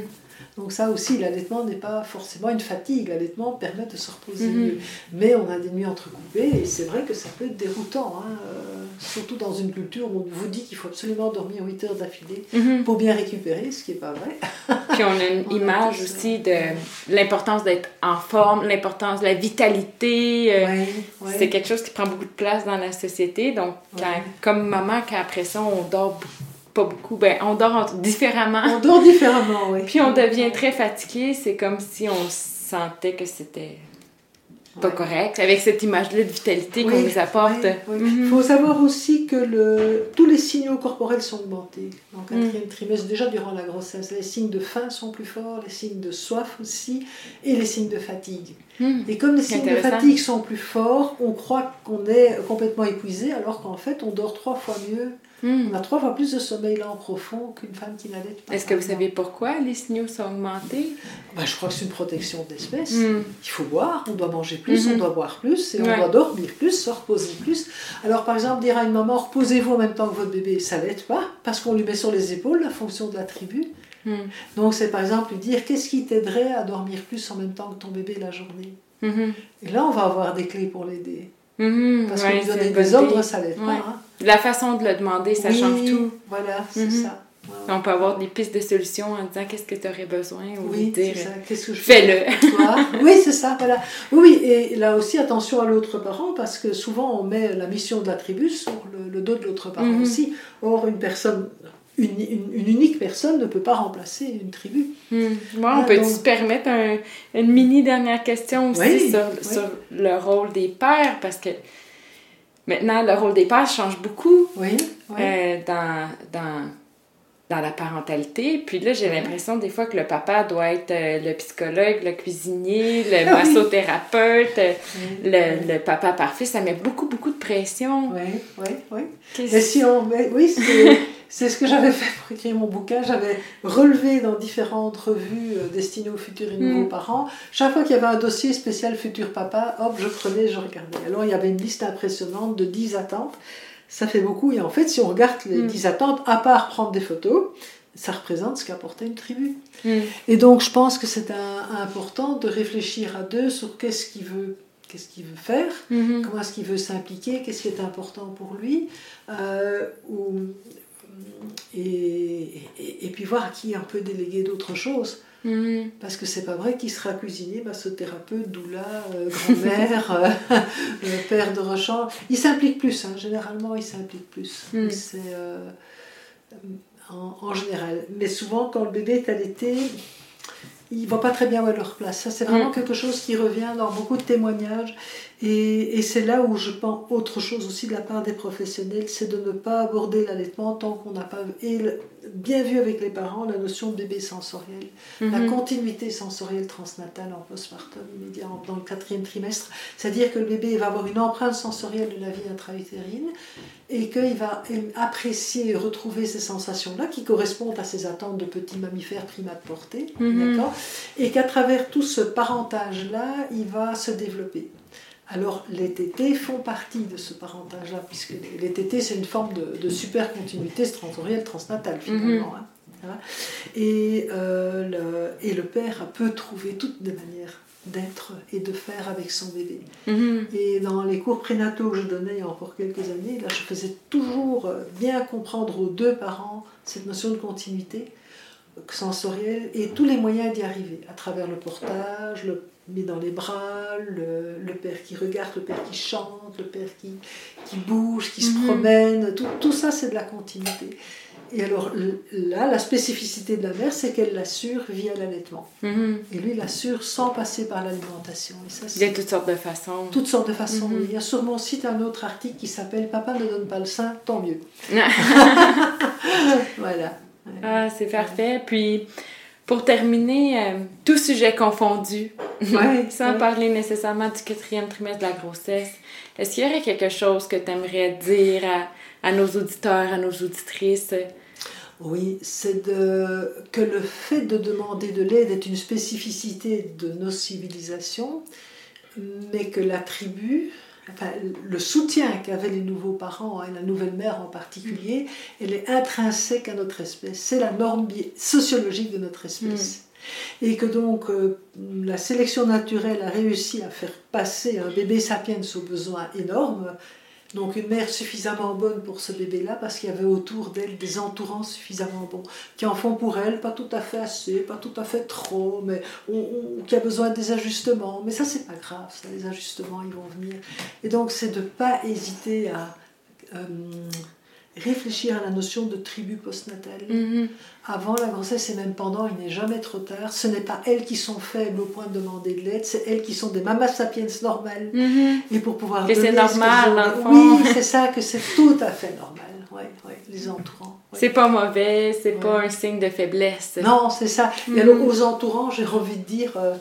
Donc ça aussi, l'allaitement n'est pas forcément une fatigue. L'allaitement permet de se reposer Mhm. mieux. Mais on a des nuits entrecoupées et c'est vrai que ça peut être déroutant. hein, euh, surtout dans une culture où on vous dit qu'il faut absolument dormir 8 heures d'affilée Mhm. pour bien récupérer, ce qui n'est pas vrai. Puis on a une On image aussi de l'importance d'être en forme, l'importance de la vitalité. euh, Ouais, ouais. C'est quelque chose qui prend beaucoup de place dans la société. Donc, quand- Ouais. comme maman, quand après ça, on dort b- pas beaucoup, ben, on dort en- différemment. On dort différemment, oui. Puis on devient très fatigué. C'est comme si on sentait que c'était pas Ouais. correct. Avec cette image-là de vitalité qu'on nous apporte. oui, oui. Il Mhm. faut savoir aussi que le, tous les signaux corporels sont augmentés. En quatrième trimestre, déjà durant la grossesse, les signes de faim sont plus forts, les signes de soif aussi, et les signes de fatigue. Mhm. Et comme les signes de fatigue sont plus forts, on croit qu'on est complètement épuisé, alors qu'en fait, on dort trois fois mieux. Mhm. On a trois fois plus de sommeil lent profond qu'une femme qui n'allait pas. Est-ce que vous savez pourquoi les signaux sont augmentés? Ben, Je crois que c'est une protection d'espèce. Mhm. Il faut boire, on doit manger plus, on doit boire plus, et on doit dormir plus, se reposer plus. Alors par exemple, dire à une maman, reposez-vous en même temps que votre bébé, ça l'aide pas, parce qu'on lui met sur les épaules la fonction de la tribu. Donc c'est par exemple lui dire, qu'est-ce qui t'aiderait à dormir plus en même temps que ton bébé la journée? Et là, on va avoir des clés pour l'aider. Parce que lui donner des ordres, ça l'aide Ouais. pas. hein. La façon de le demander, ça Oui, change tout. Voilà, c'est Mhm. ça. On peut avoir des pistes de solutions en disant qu'est-ce que tu aurais besoin ou Oui, dire c'est ça. Qu'est-ce que je fais-le. Oui, c'est ça, voilà. Oui, et là aussi, attention à l'autre parent, parce que souvent, on met la mission de la tribu sur le, le dos de l'autre parent Mhm. aussi. Or, une personne, une, une- une unique personne ne peut pas remplacer une tribu. Moi, on Ah, peut donc- se permettre un- une mini dernière question aussi Oui, sur, oui. sur le rôle des pères parce que maintenant le rôle des pères change beaucoup Oui, oui. euh, dans, dans, dans la parentalité. Puis là, j'ai l'impression des fois que le papa doit être euh, le psychologue, le cuisinier, le massothérapeute, euh, oui, le, le papa parfait. Ça met beaucoup, beaucoup de pression. Oui, oui, oui. Et si on oui, c'est, c'est ce que j'avais fait pour écrire mon bouquin. J'avais relevé dans différentes revues euh, destinées aux futurs et nouveaux Mm. parents. Chaque fois qu'il y avait un dossier spécial futur papa, hop, je prenais, je regardais. Alors il y avait une liste impressionnante de 10 attentes. Ça fait beaucoup. Et en fait, si on regarde les Mm. 10 attentes, à part prendre des photos, ça représente ce qu'apportait une tribu. Hmm. Et donc, je pense que c'est important de réfléchir à deux sur qu'est-ce qu'il veut, qu'est-ce qu'il veut faire Mhm. comment est-ce qu'il veut s'impliquer, qu'est-ce qui est important pour lui, euh, ou- et, et, et puis voir à qui on peut déléguer d'autres choses. Mhm. Parce que c'est pas vrai qu'il sera cuisinier, massothérapeute, doula, euh, grand-mère, euh, père de rechange. Il s'implique plus, hein, généralement il s'implique plus. C'est euh, en, en général. Mais souvent quand le bébé est allaité, il voit pas très bien où est leur place. Ça c'est vraiment Mm. quelque chose qui revient dans beaucoup de témoignages. Et, et c'est là où je pense autre chose aussi de la part des professionnels, c'est de ne pas aborder l'allaitement tant qu'on n'a pas et le- bien vu avec les parents la notion de bébé sensoriel la Mhm. continuité sensorielle transnatale en postpartum immédiat dans le quatrième trimestre. C'est-à-dire que le bébé va avoir une empreinte sensorielle de la vie intra-utérine et qu'il va apprécier et retrouver ces sensations-là qui correspondent à ses attentes de petits mammifères primates portés. D'accord? Et qu'à travers tout ce parentage-là, il va se développer. Alors, les tétés font partie de ce parentage-là, puisque les- les tétés, c'est une forme de, de super continuité sensorielle transnatale, finalement. hein. Et, euh, le, et le père peut trouver toutes les manières d'être et de faire avec son bébé. Mhm. Et dans les cours prénataux que je donnais il y a encore quelques années, là, je faisais toujours euh, bien comprendre aux deux parents cette notion de continuité sensorielle et tous les moyens d'y arriver, à travers le portage, le mis dans les bras, le, père qui regarde, le père qui chante, le père qui, qui bouge, qui se mhm. promène, tout, tout ça c'est de la continuité. Et alors là, la spécificité de la mère, c'est qu'elle l'assure via l'allaitement. Mhm. Et lui, l'assure sans passer par l'alimentation. il y a toutes sortes de façons. Toutes sortes de façons. Mhm. Il y a sur mon site un autre article qui s'appelle Papa ne donne pas le sein, tant mieux. voilà. Ah, c'est parfait. Puis, pour terminer, euh, tout sujet confondu, sans parler nécessairement du quatrième trimestre de la grossesse, est-ce qu'il y aurait quelque chose que tu aimerais dire à, nos auditeurs, à nos auditrices? Oui, c'est que le fait de demander de l'aide est une spécificité de nos civilisations, mais que la tribu, le soutien qu'avaient les nouveaux parents et la nouvelle mère en particulier, elle est intrinsèque à notre espèce. C'est la norme sociologique de notre espèce. Mm. Et que donc euh, la sélection naturelle a réussi à faire passer un bébé sapiens aux besoins énormes donc une mère suffisamment bonne pour ce bébé-là parce qu'il y avait autour d'elle des entourants suffisamment bons qui en font pour elle, pas tout à fait assez, pas tout à fait trop, mais qui a besoin des ajustements. Mais ça c'est pas grave, ça, les ajustements ils vont venir. Et donc c'est de pas hésiter à euh, réfléchir à la notion de tribu postnatale. Mhm. Avant la grossesse et même pendant, il n'est jamais trop tard. Ce n'est pas elles qui sont faibles au point de demander de l'aide, c'est elles qui sont des mamas sapiens normales. Mhm. Et pour pouvoir que c'est normal, Oui, c'est ça, que c'est tout à fait normal. Ouais, ouais, les entourants. C'est pas mauvais, c'est pas un signe de faiblesse. Non, c'est ça. Et alors, mhm. aux entourants, j'ai envie de dire. Euh,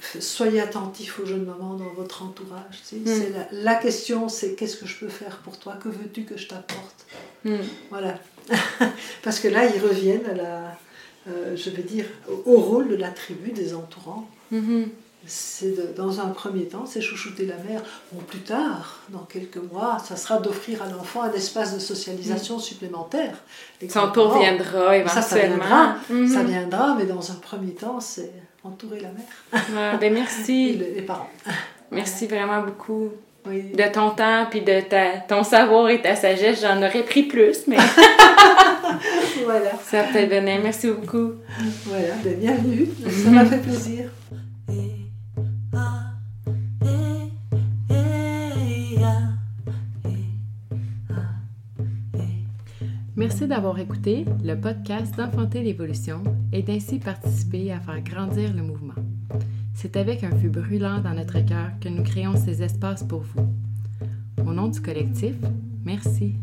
soyez attentifs aux jeunes mamans dans votre entourage. Hmm. la, question, c'est qu'est-ce que je peux faire pour toi? Que veux-tu que je t'apporte? Hmm. Voilà. Parce que là, ils reviennent à la, euh, je vais dire, au rôle de la tribu des entourants. Hmm. C'est dans un premier temps, c'est chouchouter la mère. Bon, plus tard, dans quelques mois, ça sera d'offrir à l'enfant un espace de socialisation supplémentaire. Son tour viendra éventuellement. Ça, viendra, ça viendra, mais dans un premier temps, c'est entourer la mère. ben merci. les parents. Merci vraiment beaucoup. De ton temps, puis de ta, ton savoir et ta sagesse, j'en aurais pris plus, mais. voilà. Ça peut venir. Merci beaucoup. Voilà, ben, bienvenue. Ça m'a fait plaisir. Merci d'avoir écouté le podcast d'Enfanter l'évolution et d'ainsi participer à faire grandir le mouvement. C'est avec un feu brûlant dans notre cœur que nous créons ces espaces pour vous. Au nom du collectif, merci.